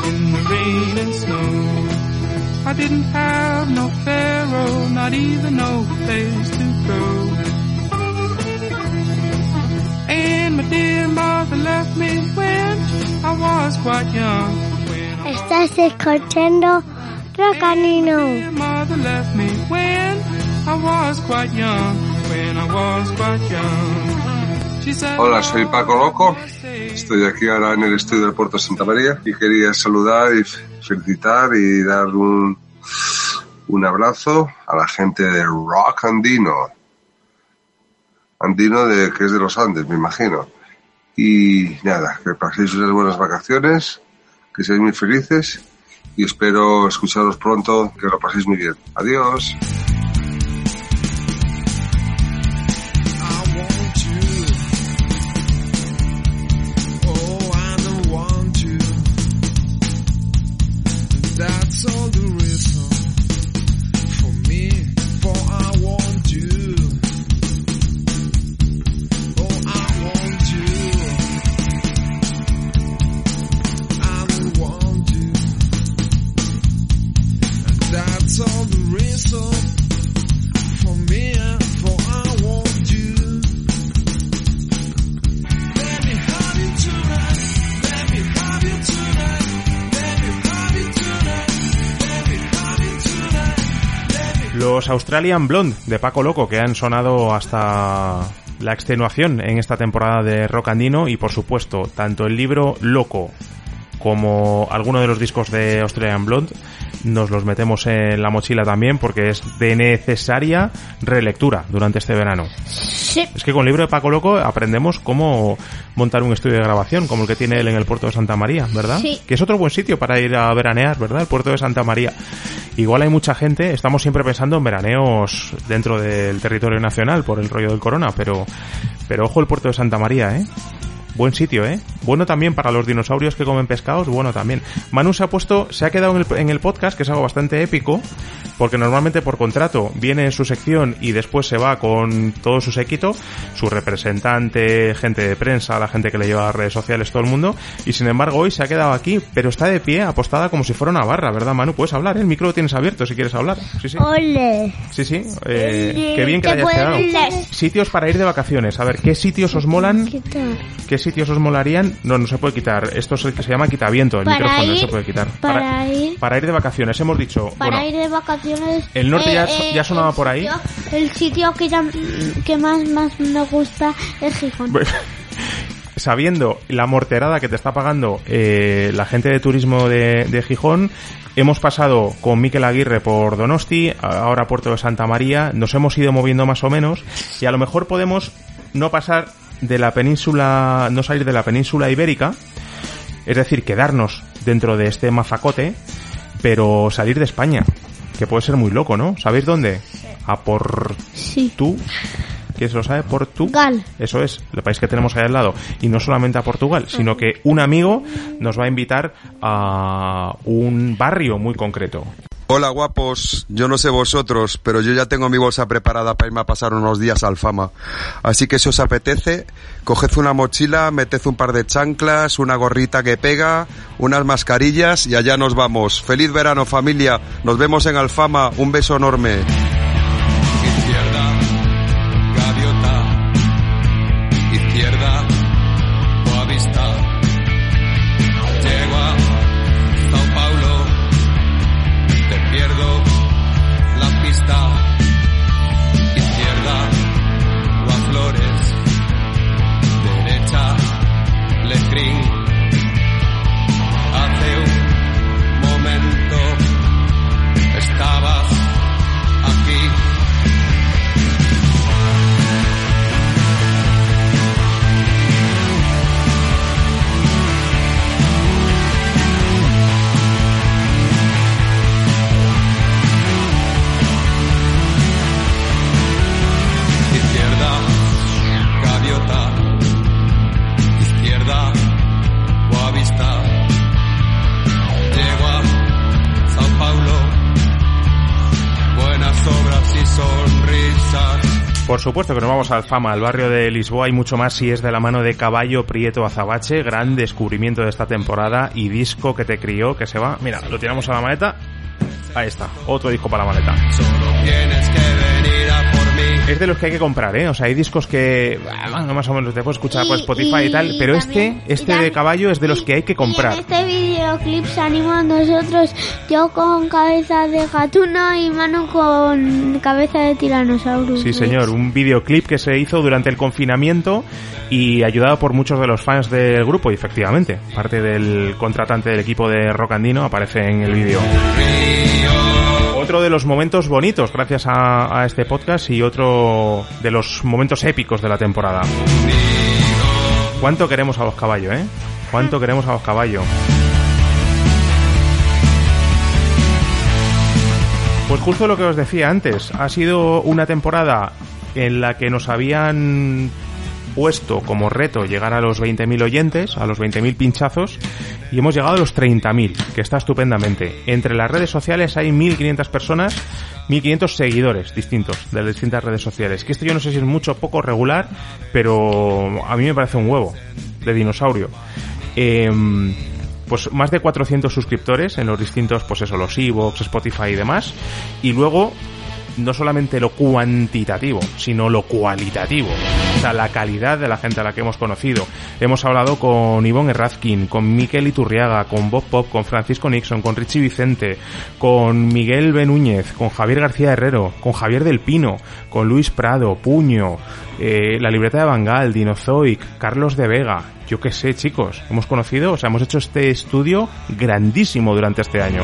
in the rain and snow. I didn't have no pharaoh, not even no place to go. And my dear mother left me when I was quite young. Estás escuchando Rocanino. Dear mother left me when I was quite young, when I was quite young. She said, Hola, soy Paco Loco. Estoy aquí ahora en el estudio del Puerto Santa María y quería saludar y felicitar y dar un, un abrazo a la gente de Rock Andino. Andino de que es de los Andes, me imagino. Y nada, que paséis unas buenas vacaciones, que seáis muy felices y espero escucharos pronto, que lo paséis muy bien. Adiós. Australian Blonde de Paco Loco que han sonado hasta la extenuación en esta temporada de Rock Andino y por supuesto tanto el libro Loco como alguno de los discos de Australian Blonde nos los metemos en la mochila también porque es de necesaria relectura durante este verano. Es que con el libro de Paco Loco aprendemos cómo montar un estudio de grabación como el que tiene él en el puerto de Santa María, ¿verdad? Sí. Que es otro buen sitio para ir a veranear, ¿verdad? El puerto de Santa María. Igual hay mucha gente, estamos siempre pensando en veraneos dentro del territorio nacional por el rollo del corona, pero, pero ojo el puerto de Santa María, ¿eh? Buen sitio, ¿eh? Bueno también para los dinosaurios que comen pescados, bueno también. Manu se ha puesto, se ha quedado en el, en el podcast, que es algo bastante épico, porque normalmente por contrato viene en su sección y después se va con todo su séquito, su representante, gente de prensa, la gente que le lleva a redes sociales, todo el mundo, y sin embargo hoy se ha quedado aquí, pero está de pie, apostada como si fuera una barra, ¿verdad Manu? Puedes hablar, ¿eh? el micro lo tienes abierto si quieres hablar. Sí, sí. Ole. Sí, sí. Eh, qué bien que hayas quedado. Sitios para ir de vacaciones. A ver, ¿qué sitios os molan? ¿Qué sitios os molarían? No, no se puede quitar. Esto es el que se llama quitaviento. El Para micrófono no ir- se puede quitar. para ir- para ir de vacaciones. Hemos dicho. Para bueno, ir de vacaciones. Eh, El norte ya so- ya sonaba por ahí. sitio- el sitio que, ya- que más, más me gusta es Gijón. [LAUGHS] sabiendo la morterada que te está pagando eh, la gente de turismo de, de Gijón, hemos pasado con Miquel Aguirre por Donosti, ahora Puerto de Santa María, nos hemos ido moviendo más o menos y a lo mejor podemos no pasar de la península, no salir de la península ibérica, es decir, quedarnos dentro de este mazacote, pero salir de España, que puede ser muy loco, ¿no? ¿Sabéis dónde? A por tú. ¿Quién se lo sabe? Portugal. Eso es, el país que tenemos ahí al lado. Y no solamente a Portugal, sino que un amigo nos va a invitar a un barrio muy concreto. Hola guapos, yo no sé vosotros, pero yo ya tengo mi bolsa preparada para irme a pasar unos días al Fama. Así que si os apetece, coged una mochila, meted un par de chanclas, una gorrita que pega, unas mascarillas y allá nos vamos. Feliz verano familia, nos vemos en Alfama, un beso enorme. Por supuesto que nos vamos a Alfama, al barrio de Lisboa y mucho más si es de la mano de Caballo Prieto Azabache, gran descubrimiento de esta temporada y disco que te crió, que se va, mira, lo tiramos a la maleta, ahí está, otro disco para la maleta. Tienes que mí. Es de los que hay que comprar, ¿eh? O sea, hay discos que bueno, más o menos te puedes escuchar por Spotify y, tal, pero este, este de Caballo es de los que hay que comprar. En este videoclip salimos a nosotros, yo con cabeza de gatuno y Manu con cabeza de tiranosaurio. Sí, señor, un videoclip que se hizo durante el confinamiento y ayudado por muchos de los fans del grupo, y efectivamente, parte del contratante del equipo de Rock Andino aparece en el vídeo. Otro de los momentos bonitos gracias a, a este podcast y otro de los momentos épicos de la temporada. ¿Cuánto queremos a los caballos, eh? ¿Cuánto queremos a los caballos? Pues justo lo que os decía antes, ha sido una temporada en la que nos habían puesto como reto llegar a los 20.000 oyentes, a los 20.000 pinchazos, y hemos llegado a los 30.000, que está estupendamente. Entre las redes sociales hay 1.500 personas, 1.500 seguidores distintos de las distintas redes sociales. Que esto yo no sé si es mucho poco regular, pero a mí me parece un huevo de dinosaurio. Em, pues más de 400 suscriptores en los distintos, pues eso, los Evox, Spotify y demás. Y luego, no solamente lo cuantitativo, sino lo cualitativo. O sea, la calidad de la gente a la que hemos conocido. Hemos hablado con Ivonne Errazkin, con Miquel Iturriaga, con Bob Pop, con Francisco Nixon, con Richie Vicente, con Miguel Benúñez, con Javier García Herrero, con Javier del Pino, con Luis Prado, Puño, eh, la libreta de Bangal, Dinozoic, Carlos de Vega, yo qué sé, chicos, hemos conocido, o sea, hemos hecho este estudio grandísimo durante este año.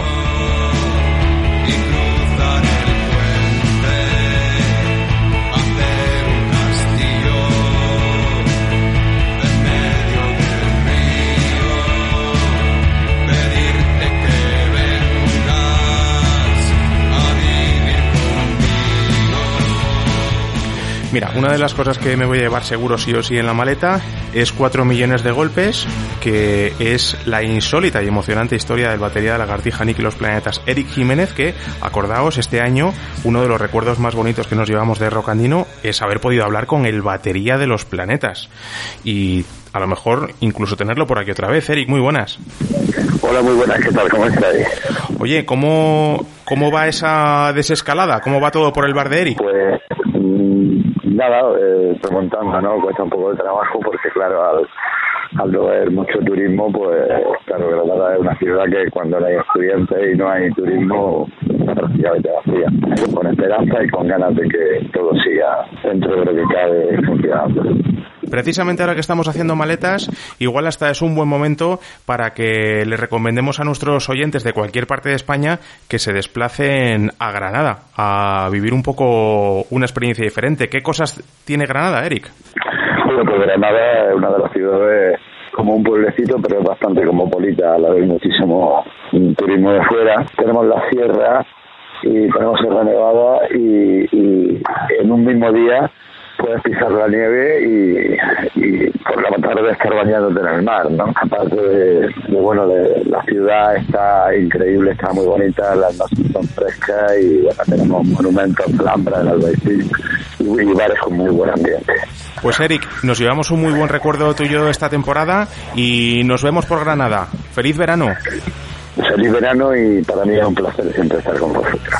Mira, una de las cosas que me voy a llevar seguro sí o sí en la maleta es 4 millones de golpes, que es la insólita y emocionante historia del batería de lagartija Nick y los planetas Eric Jiménez, que, acordaos, este año uno de los recuerdos más bonitos que nos llevamos de Rocandino es haber podido hablar con el batería de los planetas. Y a lo mejor incluso tenerlo por aquí otra vez. Eric, muy buenas. Hola, muy buenas, ¿qué tal? ¿Cómo estáis? Oye, ¿cómo, cómo va esa desescalada? ¿Cómo va todo por el bar de Eric? Pues nada, eh, remontando, ¿no? Cuesta un poco de trabajo porque, claro, al, al haber mucho turismo, pues claro, Granada es una ciudad que cuando no hay estudiantes y no hay turismo, prácticamente vacía. Con esperanza y con ganas de que todo siga dentro de lo que cabe funcionando. Precisamente ahora que estamos haciendo maletas, igual hasta es un buen momento para que le recomendemos a nuestros oyentes de cualquier parte de España que se desplacen a Granada, a vivir un poco una experiencia diferente. ¿Qué cosas tiene Granada, Eric? Bueno, pues Granada es una de las ciudades como un pueblecito, pero es bastante cosmopolita, a la vez muchísimo turismo de fuera. Tenemos la sierra y tenemos Sierra Nevada y, y en un mismo día puedes pisar la nieve y, y por la tarde estar bañándote en el mar, ¿no? Aparte de, de, bueno, de, la ciudad está increíble, está muy bonita, las noches son frescas y bueno, tenemos monumentos, Alhambra, el Albaicín y, y bares con muy buen ambiente. Pues Eric, nos llevamos un muy buen recuerdo tuyo esta temporada y nos vemos por Granada. ¡Feliz verano! Feliz verano y para mí es un placer siempre estar con vosotros.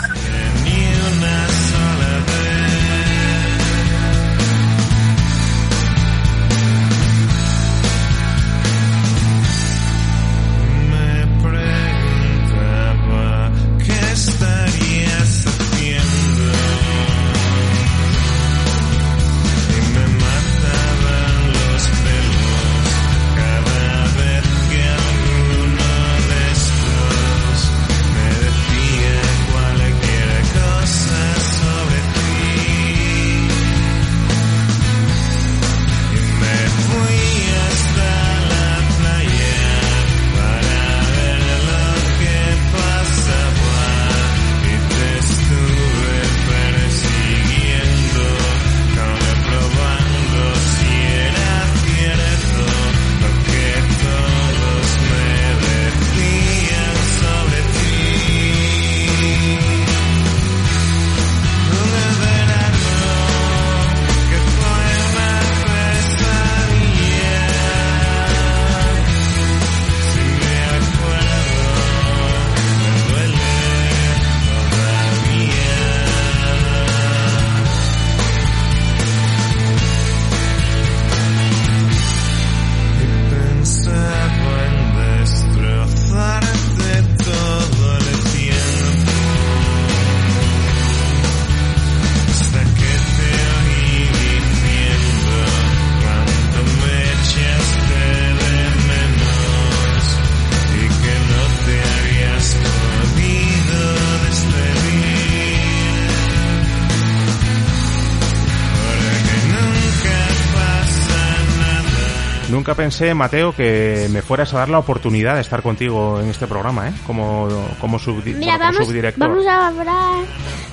Pensé, Mateo, que me fueras a dar la oportunidad de estar contigo en este programa, ¿eh? Como, como, subdi- Mira, bueno, como vamos, subdirector. vamos a hablar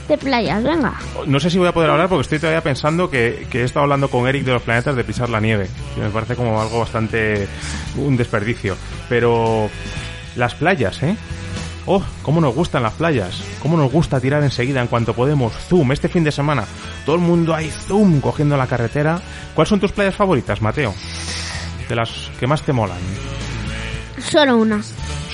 de playas, venga. No sé si voy a poder hablar porque estoy todavía pensando que, que he estado hablando con Eric de los planetas de pisar la nieve. Que me parece como algo bastante... un desperdicio. Pero las playas, ¿eh? Oh, cómo nos gustan las playas. Cómo nos gusta tirar enseguida en cuanto podemos. Zoom, este fin de semana. Todo el mundo hay zoom cogiendo la carretera. ¿Cuáles son tus playas favoritas, Mateo? De las que más te molan. Solo una.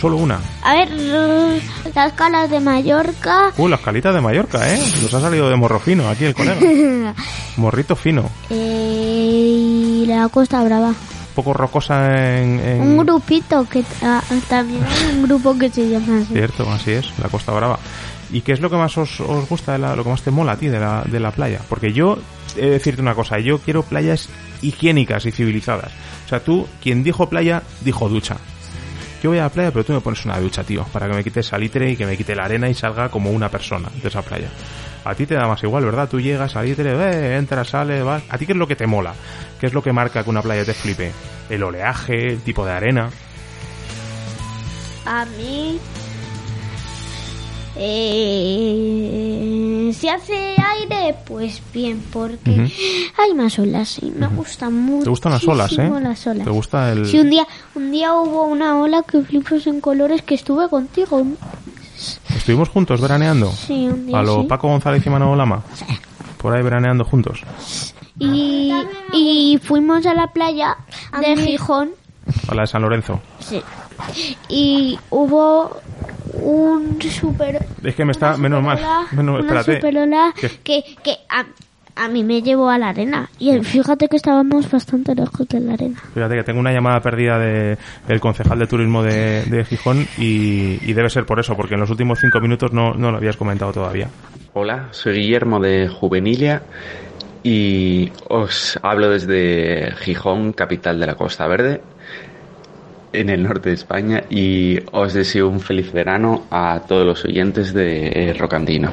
Solo una. A ver, eh, las calas de Mallorca. Uh, las calitas de Mallorca, ¿eh? Nos ha salido de morro fino aquí el colega. [LAUGHS] Morrito fino. Eh, y la Costa Brava. Un poco rocosa en... en- Un grupito que ah, también hay un grupo que se llama así. Cierto, así es, la Costa Brava. ¿Y qué es lo que más os, os gusta, de la- lo que más te mola a ti de la, de la playa? Porque yo, he de decirte una cosa, yo quiero playas higiénicas y civilizadas. O sea, tú, quien dijo playa, dijo ducha. Yo voy a la playa, pero tú me pones una ducha, tío, para que me quite salitre y que me quite la arena y salga como una persona de esa playa. A ti te da más igual, ¿verdad? Tú llegas, salitre, eh, entras, sales, vas. ¿A ti qué es lo que te mola? ¿Qué es lo que marca que una playa te flipe? El oleaje, el tipo de arena. A mí. Eh, si hace aire, pues bien, porque hay más olas y me gustan mucho. ¿Te gustan las olas, eh? las olas. ¿Te gusta el...? Sí, un día, un día hubo una ola que flipas en colores que estuve contigo. ¿Estuvimos juntos veraneando? Sí, un día A lo sí. Paco González y Manolo Lama. Por ahí veraneando juntos. Y, y fuimos a la playa de Gijón. A la de San Lorenzo. Sí. Y hubo un super Es que me está... Menos mal. Menos, una espérate. Que- que, que a, a mí me llevó a la arena. Y fíjate que estábamos bastante lejos de la arena. Fíjate que tengo una llamada perdida de, del concejal de turismo de, de Gijón y, y debe ser por eso, porque en los últimos cinco minutos no, no lo habías comentado todavía. Hola, soy Guillermo de Juvenilia y os hablo desde Gijón, capital de la Costa Verde, en el norte de España, y os deseo un feliz verano a todos los oyentes de eh, Rocandino.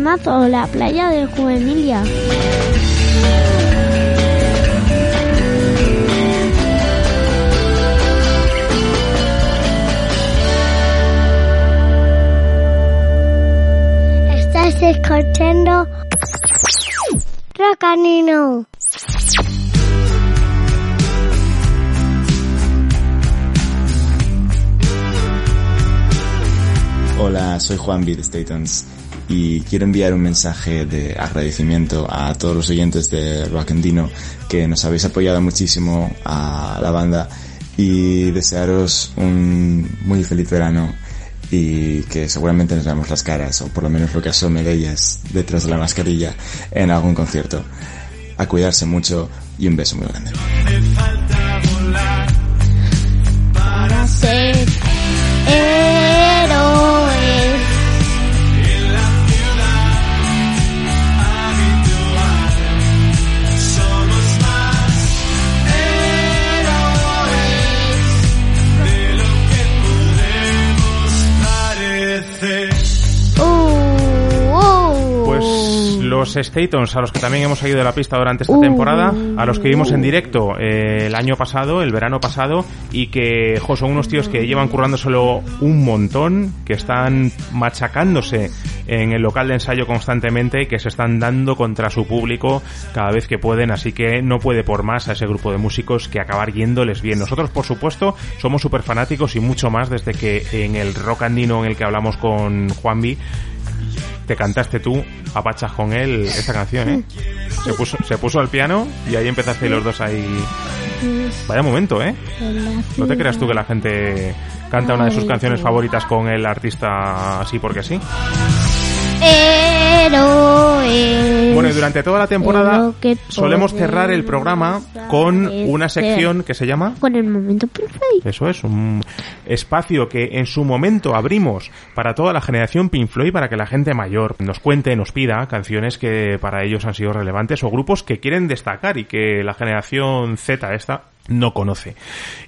Temazo, la playa de Juvenilia. Estás escuchando Rocanino. Hola, soy Juan B. de Statons y quiero enviar un mensaje de agradecimiento a todos los oyentes de Rock and Dino que nos habéis apoyado muchísimo a la banda y desearos un muy feliz verano y que seguramente nos veamos las caras o por lo menos lo que asome de ellas detrás de la mascarilla en algún concierto. A cuidarse mucho y un beso muy grande. Los Statons, a los que también hemos seguido de la pista durante esta Uh. temporada, a los que vimos en directo eh, el año pasado, el verano pasado, y que jo, son unos tíos que llevan currándoselo un montón, que están machacándose en el local de ensayo constantemente y que se están dando contra su público cada vez que pueden, así que no puede por más a ese grupo de músicos que acabar yéndoles bien. Nosotros, por supuesto, somos súper fanáticos y mucho más desde que en el rock andino en el que hablamos con Juanvi, te cantaste tú, apachas con él esa canción, ¿eh? Se puso, al piano y ahí empezaste los dos ahí. Vaya momento, ¿eh? No te creas tú que la gente canta una de sus canciones favoritas con el artista así porque sí. Bueno, y durante toda la temporada solemos cerrar el programa con una sección que se llama Con el momento perfecto. Eso es, un espacio que en su momento abrimos para toda la generación Pink Floyd para que la gente mayor nos cuente, nos pida canciones que para ellos han sido relevantes o grupos que quieren destacar y que la generación Z esta no conoce.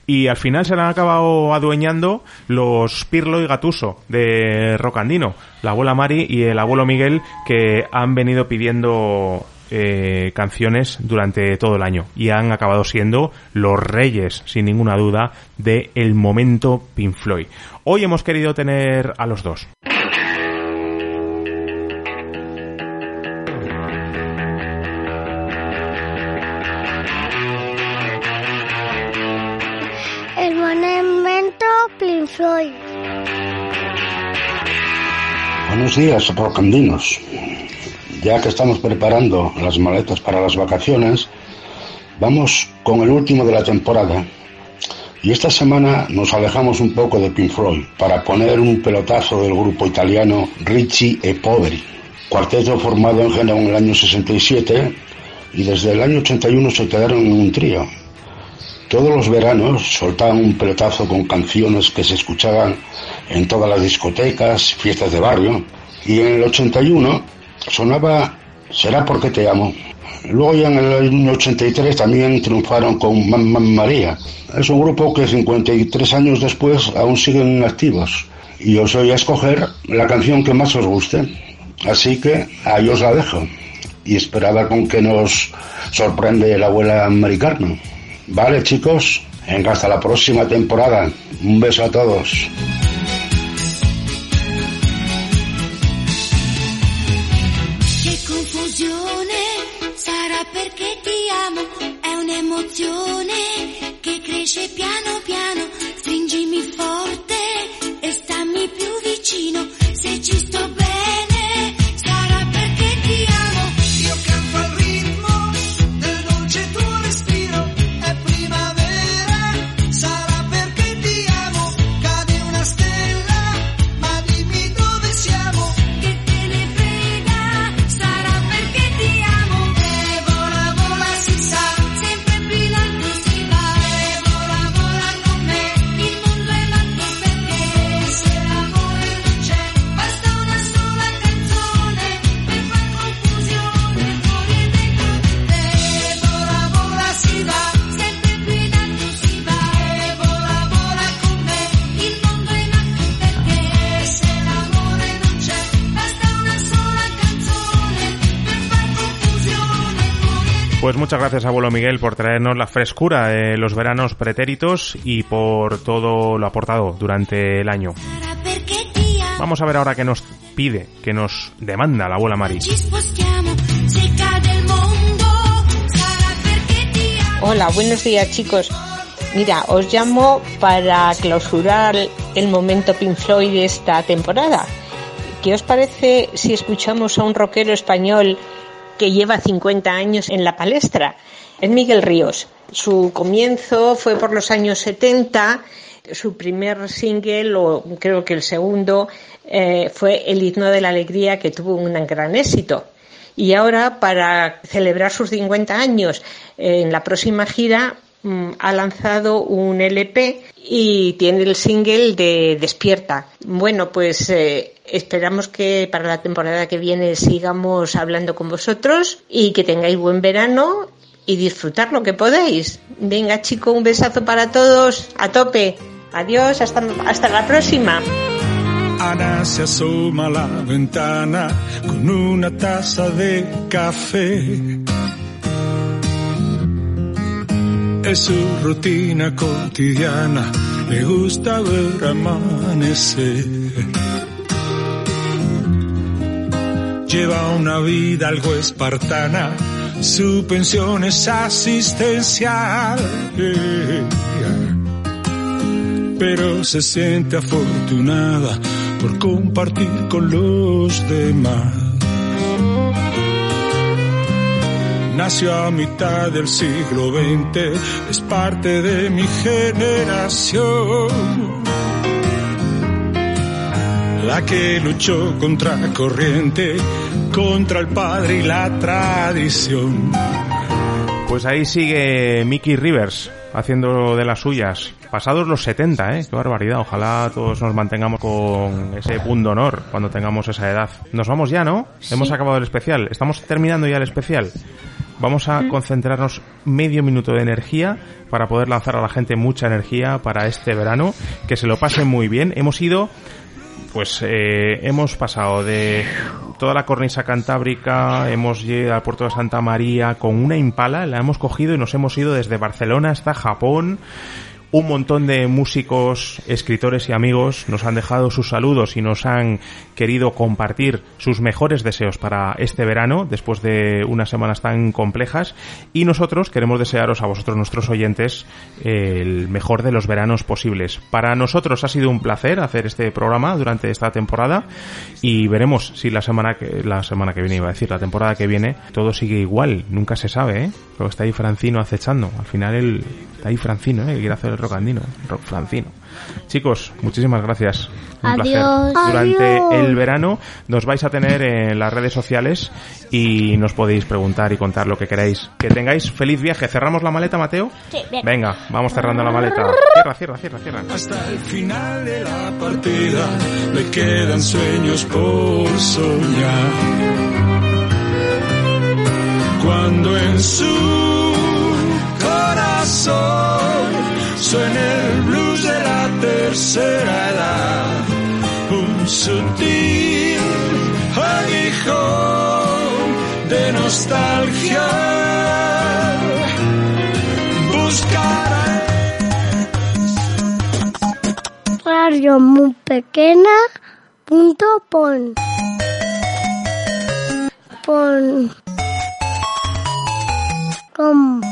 Y al final se la han acabado adueñando los Pirlo y Gatuso de Rocandino, la abuela Mari y el abuelo Miguel que han venido pidiendo eh, canciones durante todo el año y han acabado siendo los reyes, sin ninguna duda, de el momento Pink Floyd. Hoy hemos querido tener a los dos. Buenos días, rocandinos. Ya que estamos preparando las maletas para las vacaciones, vamos con el último de la temporada. Y esta semana nos alejamos un poco de Pink Floyd para poner un pelotazo del grupo italiano Ricci e Poveri, cuarteto formado en Génova en el año 67 y desde el año 81 se quedaron en un trío. Todos los veranos soltaban un pelotazo con canciones que se escuchaban en todas las discotecas, fiestas de barrio. Y en el 81 sonaba Será porque te amo. Luego ya en el año 83 también triunfaron con Mamma María. Es un grupo que 53 años después aún siguen activos. Y os voy a escoger la canción que más os guste. Así que ahí os la dejo. Y esperaba con que nos sorprende la abuela americana. Vale, chicos. Venga, hasta la próxima temporada. Un beso a todos. Che confusione sarà perché ti amo, è un'emozione che cresce piano piano, stringimi forte e stammi più vicino, se ci sto bene Pues muchas gracias, abuelo Miguel, por traernos la frescura de los veranos pretéritos y por todo lo aportado durante el año. Vamos a ver ahora qué nos pide, qué nos demanda la abuela Mari. Hola, buenos días chicos. Mira, os llamo para clausurar el momento Pink Floyd de esta temporada. ¿Qué os parece si escuchamos a un rockero español que lleva 50 años en la palestra? Es Miguel Ríos. Su comienzo fue por los años 70. Su primer single, o creo que el segundo, eh, fue El himno de la alegría, que tuvo un gran éxito. Y ahora, para celebrar sus 50 años, eh, en la próxima gira ha lanzado un LP y tiene el single de Despierta. Bueno, pues eh, esperamos que para la temporada que viene sigamos hablando con vosotros y que tengáis buen verano y disfrutar lo que podéis. Venga, chico, un besazo para todos. A tope. Adiós, hasta, hasta la próxima. Ana se asoma a la ventana con una taza de café. Es su rutina cotidiana, le gusta ver amanecer. Lleva una vida algo espartana, su pensión es asistencial. Pero se siente afortunada por compartir con los demás. Nació a mitad del siglo XX, es parte de mi generación. La que luchó contra corriente, contra el padre y la tradición. Pues ahí sigue Mickey Rivers haciendo de las suyas. Pasados los 70, ¿eh? Qué barbaridad. Ojalá todos nos mantengamos con ese punto honor cuando tengamos esa edad. Nos vamos ya, ¿no? Hemos acabado el especial. Estamos terminando ya el especial. Vamos a concentrarnos medio minuto de energía para poder lanzar a la gente mucha energía para este verano. Que se lo pasen muy bien. Hemos ido pues eh, hemos pasado de toda la cornisa cantábrica, hemos llegado al puerto de Santa María con una impala, la hemos cogido y nos hemos ido desde Barcelona hasta Japón. Un montón de músicos, escritores y amigos nos han dejado sus saludos y nos han querido compartir sus mejores deseos para este verano, después de unas semanas tan complejas. Y nosotros queremos desearos a vosotros, nuestros oyentes, el mejor de los veranos posibles. Para nosotros ha sido un placer hacer este programa durante esta temporada y veremos si la semana que, la semana que viene, iba a decir, la temporada que viene, todo sigue igual. Nunca se sabe, ¿eh? Pero está ahí Francino acechando. Al final él está ahí Francino, ¿eh? Que quiere hacer el rock andino, rock francino. Chicos, muchísimas gracias. Un Adiós. placer. Durante Adiós. el verano nos vais a tener en las redes sociales y nos podéis preguntar y contar lo que queráis. Que tengáis feliz viaje. ¿Cerramos la maleta, Mateo? Sí, bien. Venga, vamos cerrando la maleta. Cierra, cierra, cierra, cierra. Hasta el final de la partida le quedan sueños por soñar. Cuando en su corazón suena el blues de la tercera edad, un sutil aguijón de nostalgia. Buscará Radio muy pequeña punto pon. Pon. Com.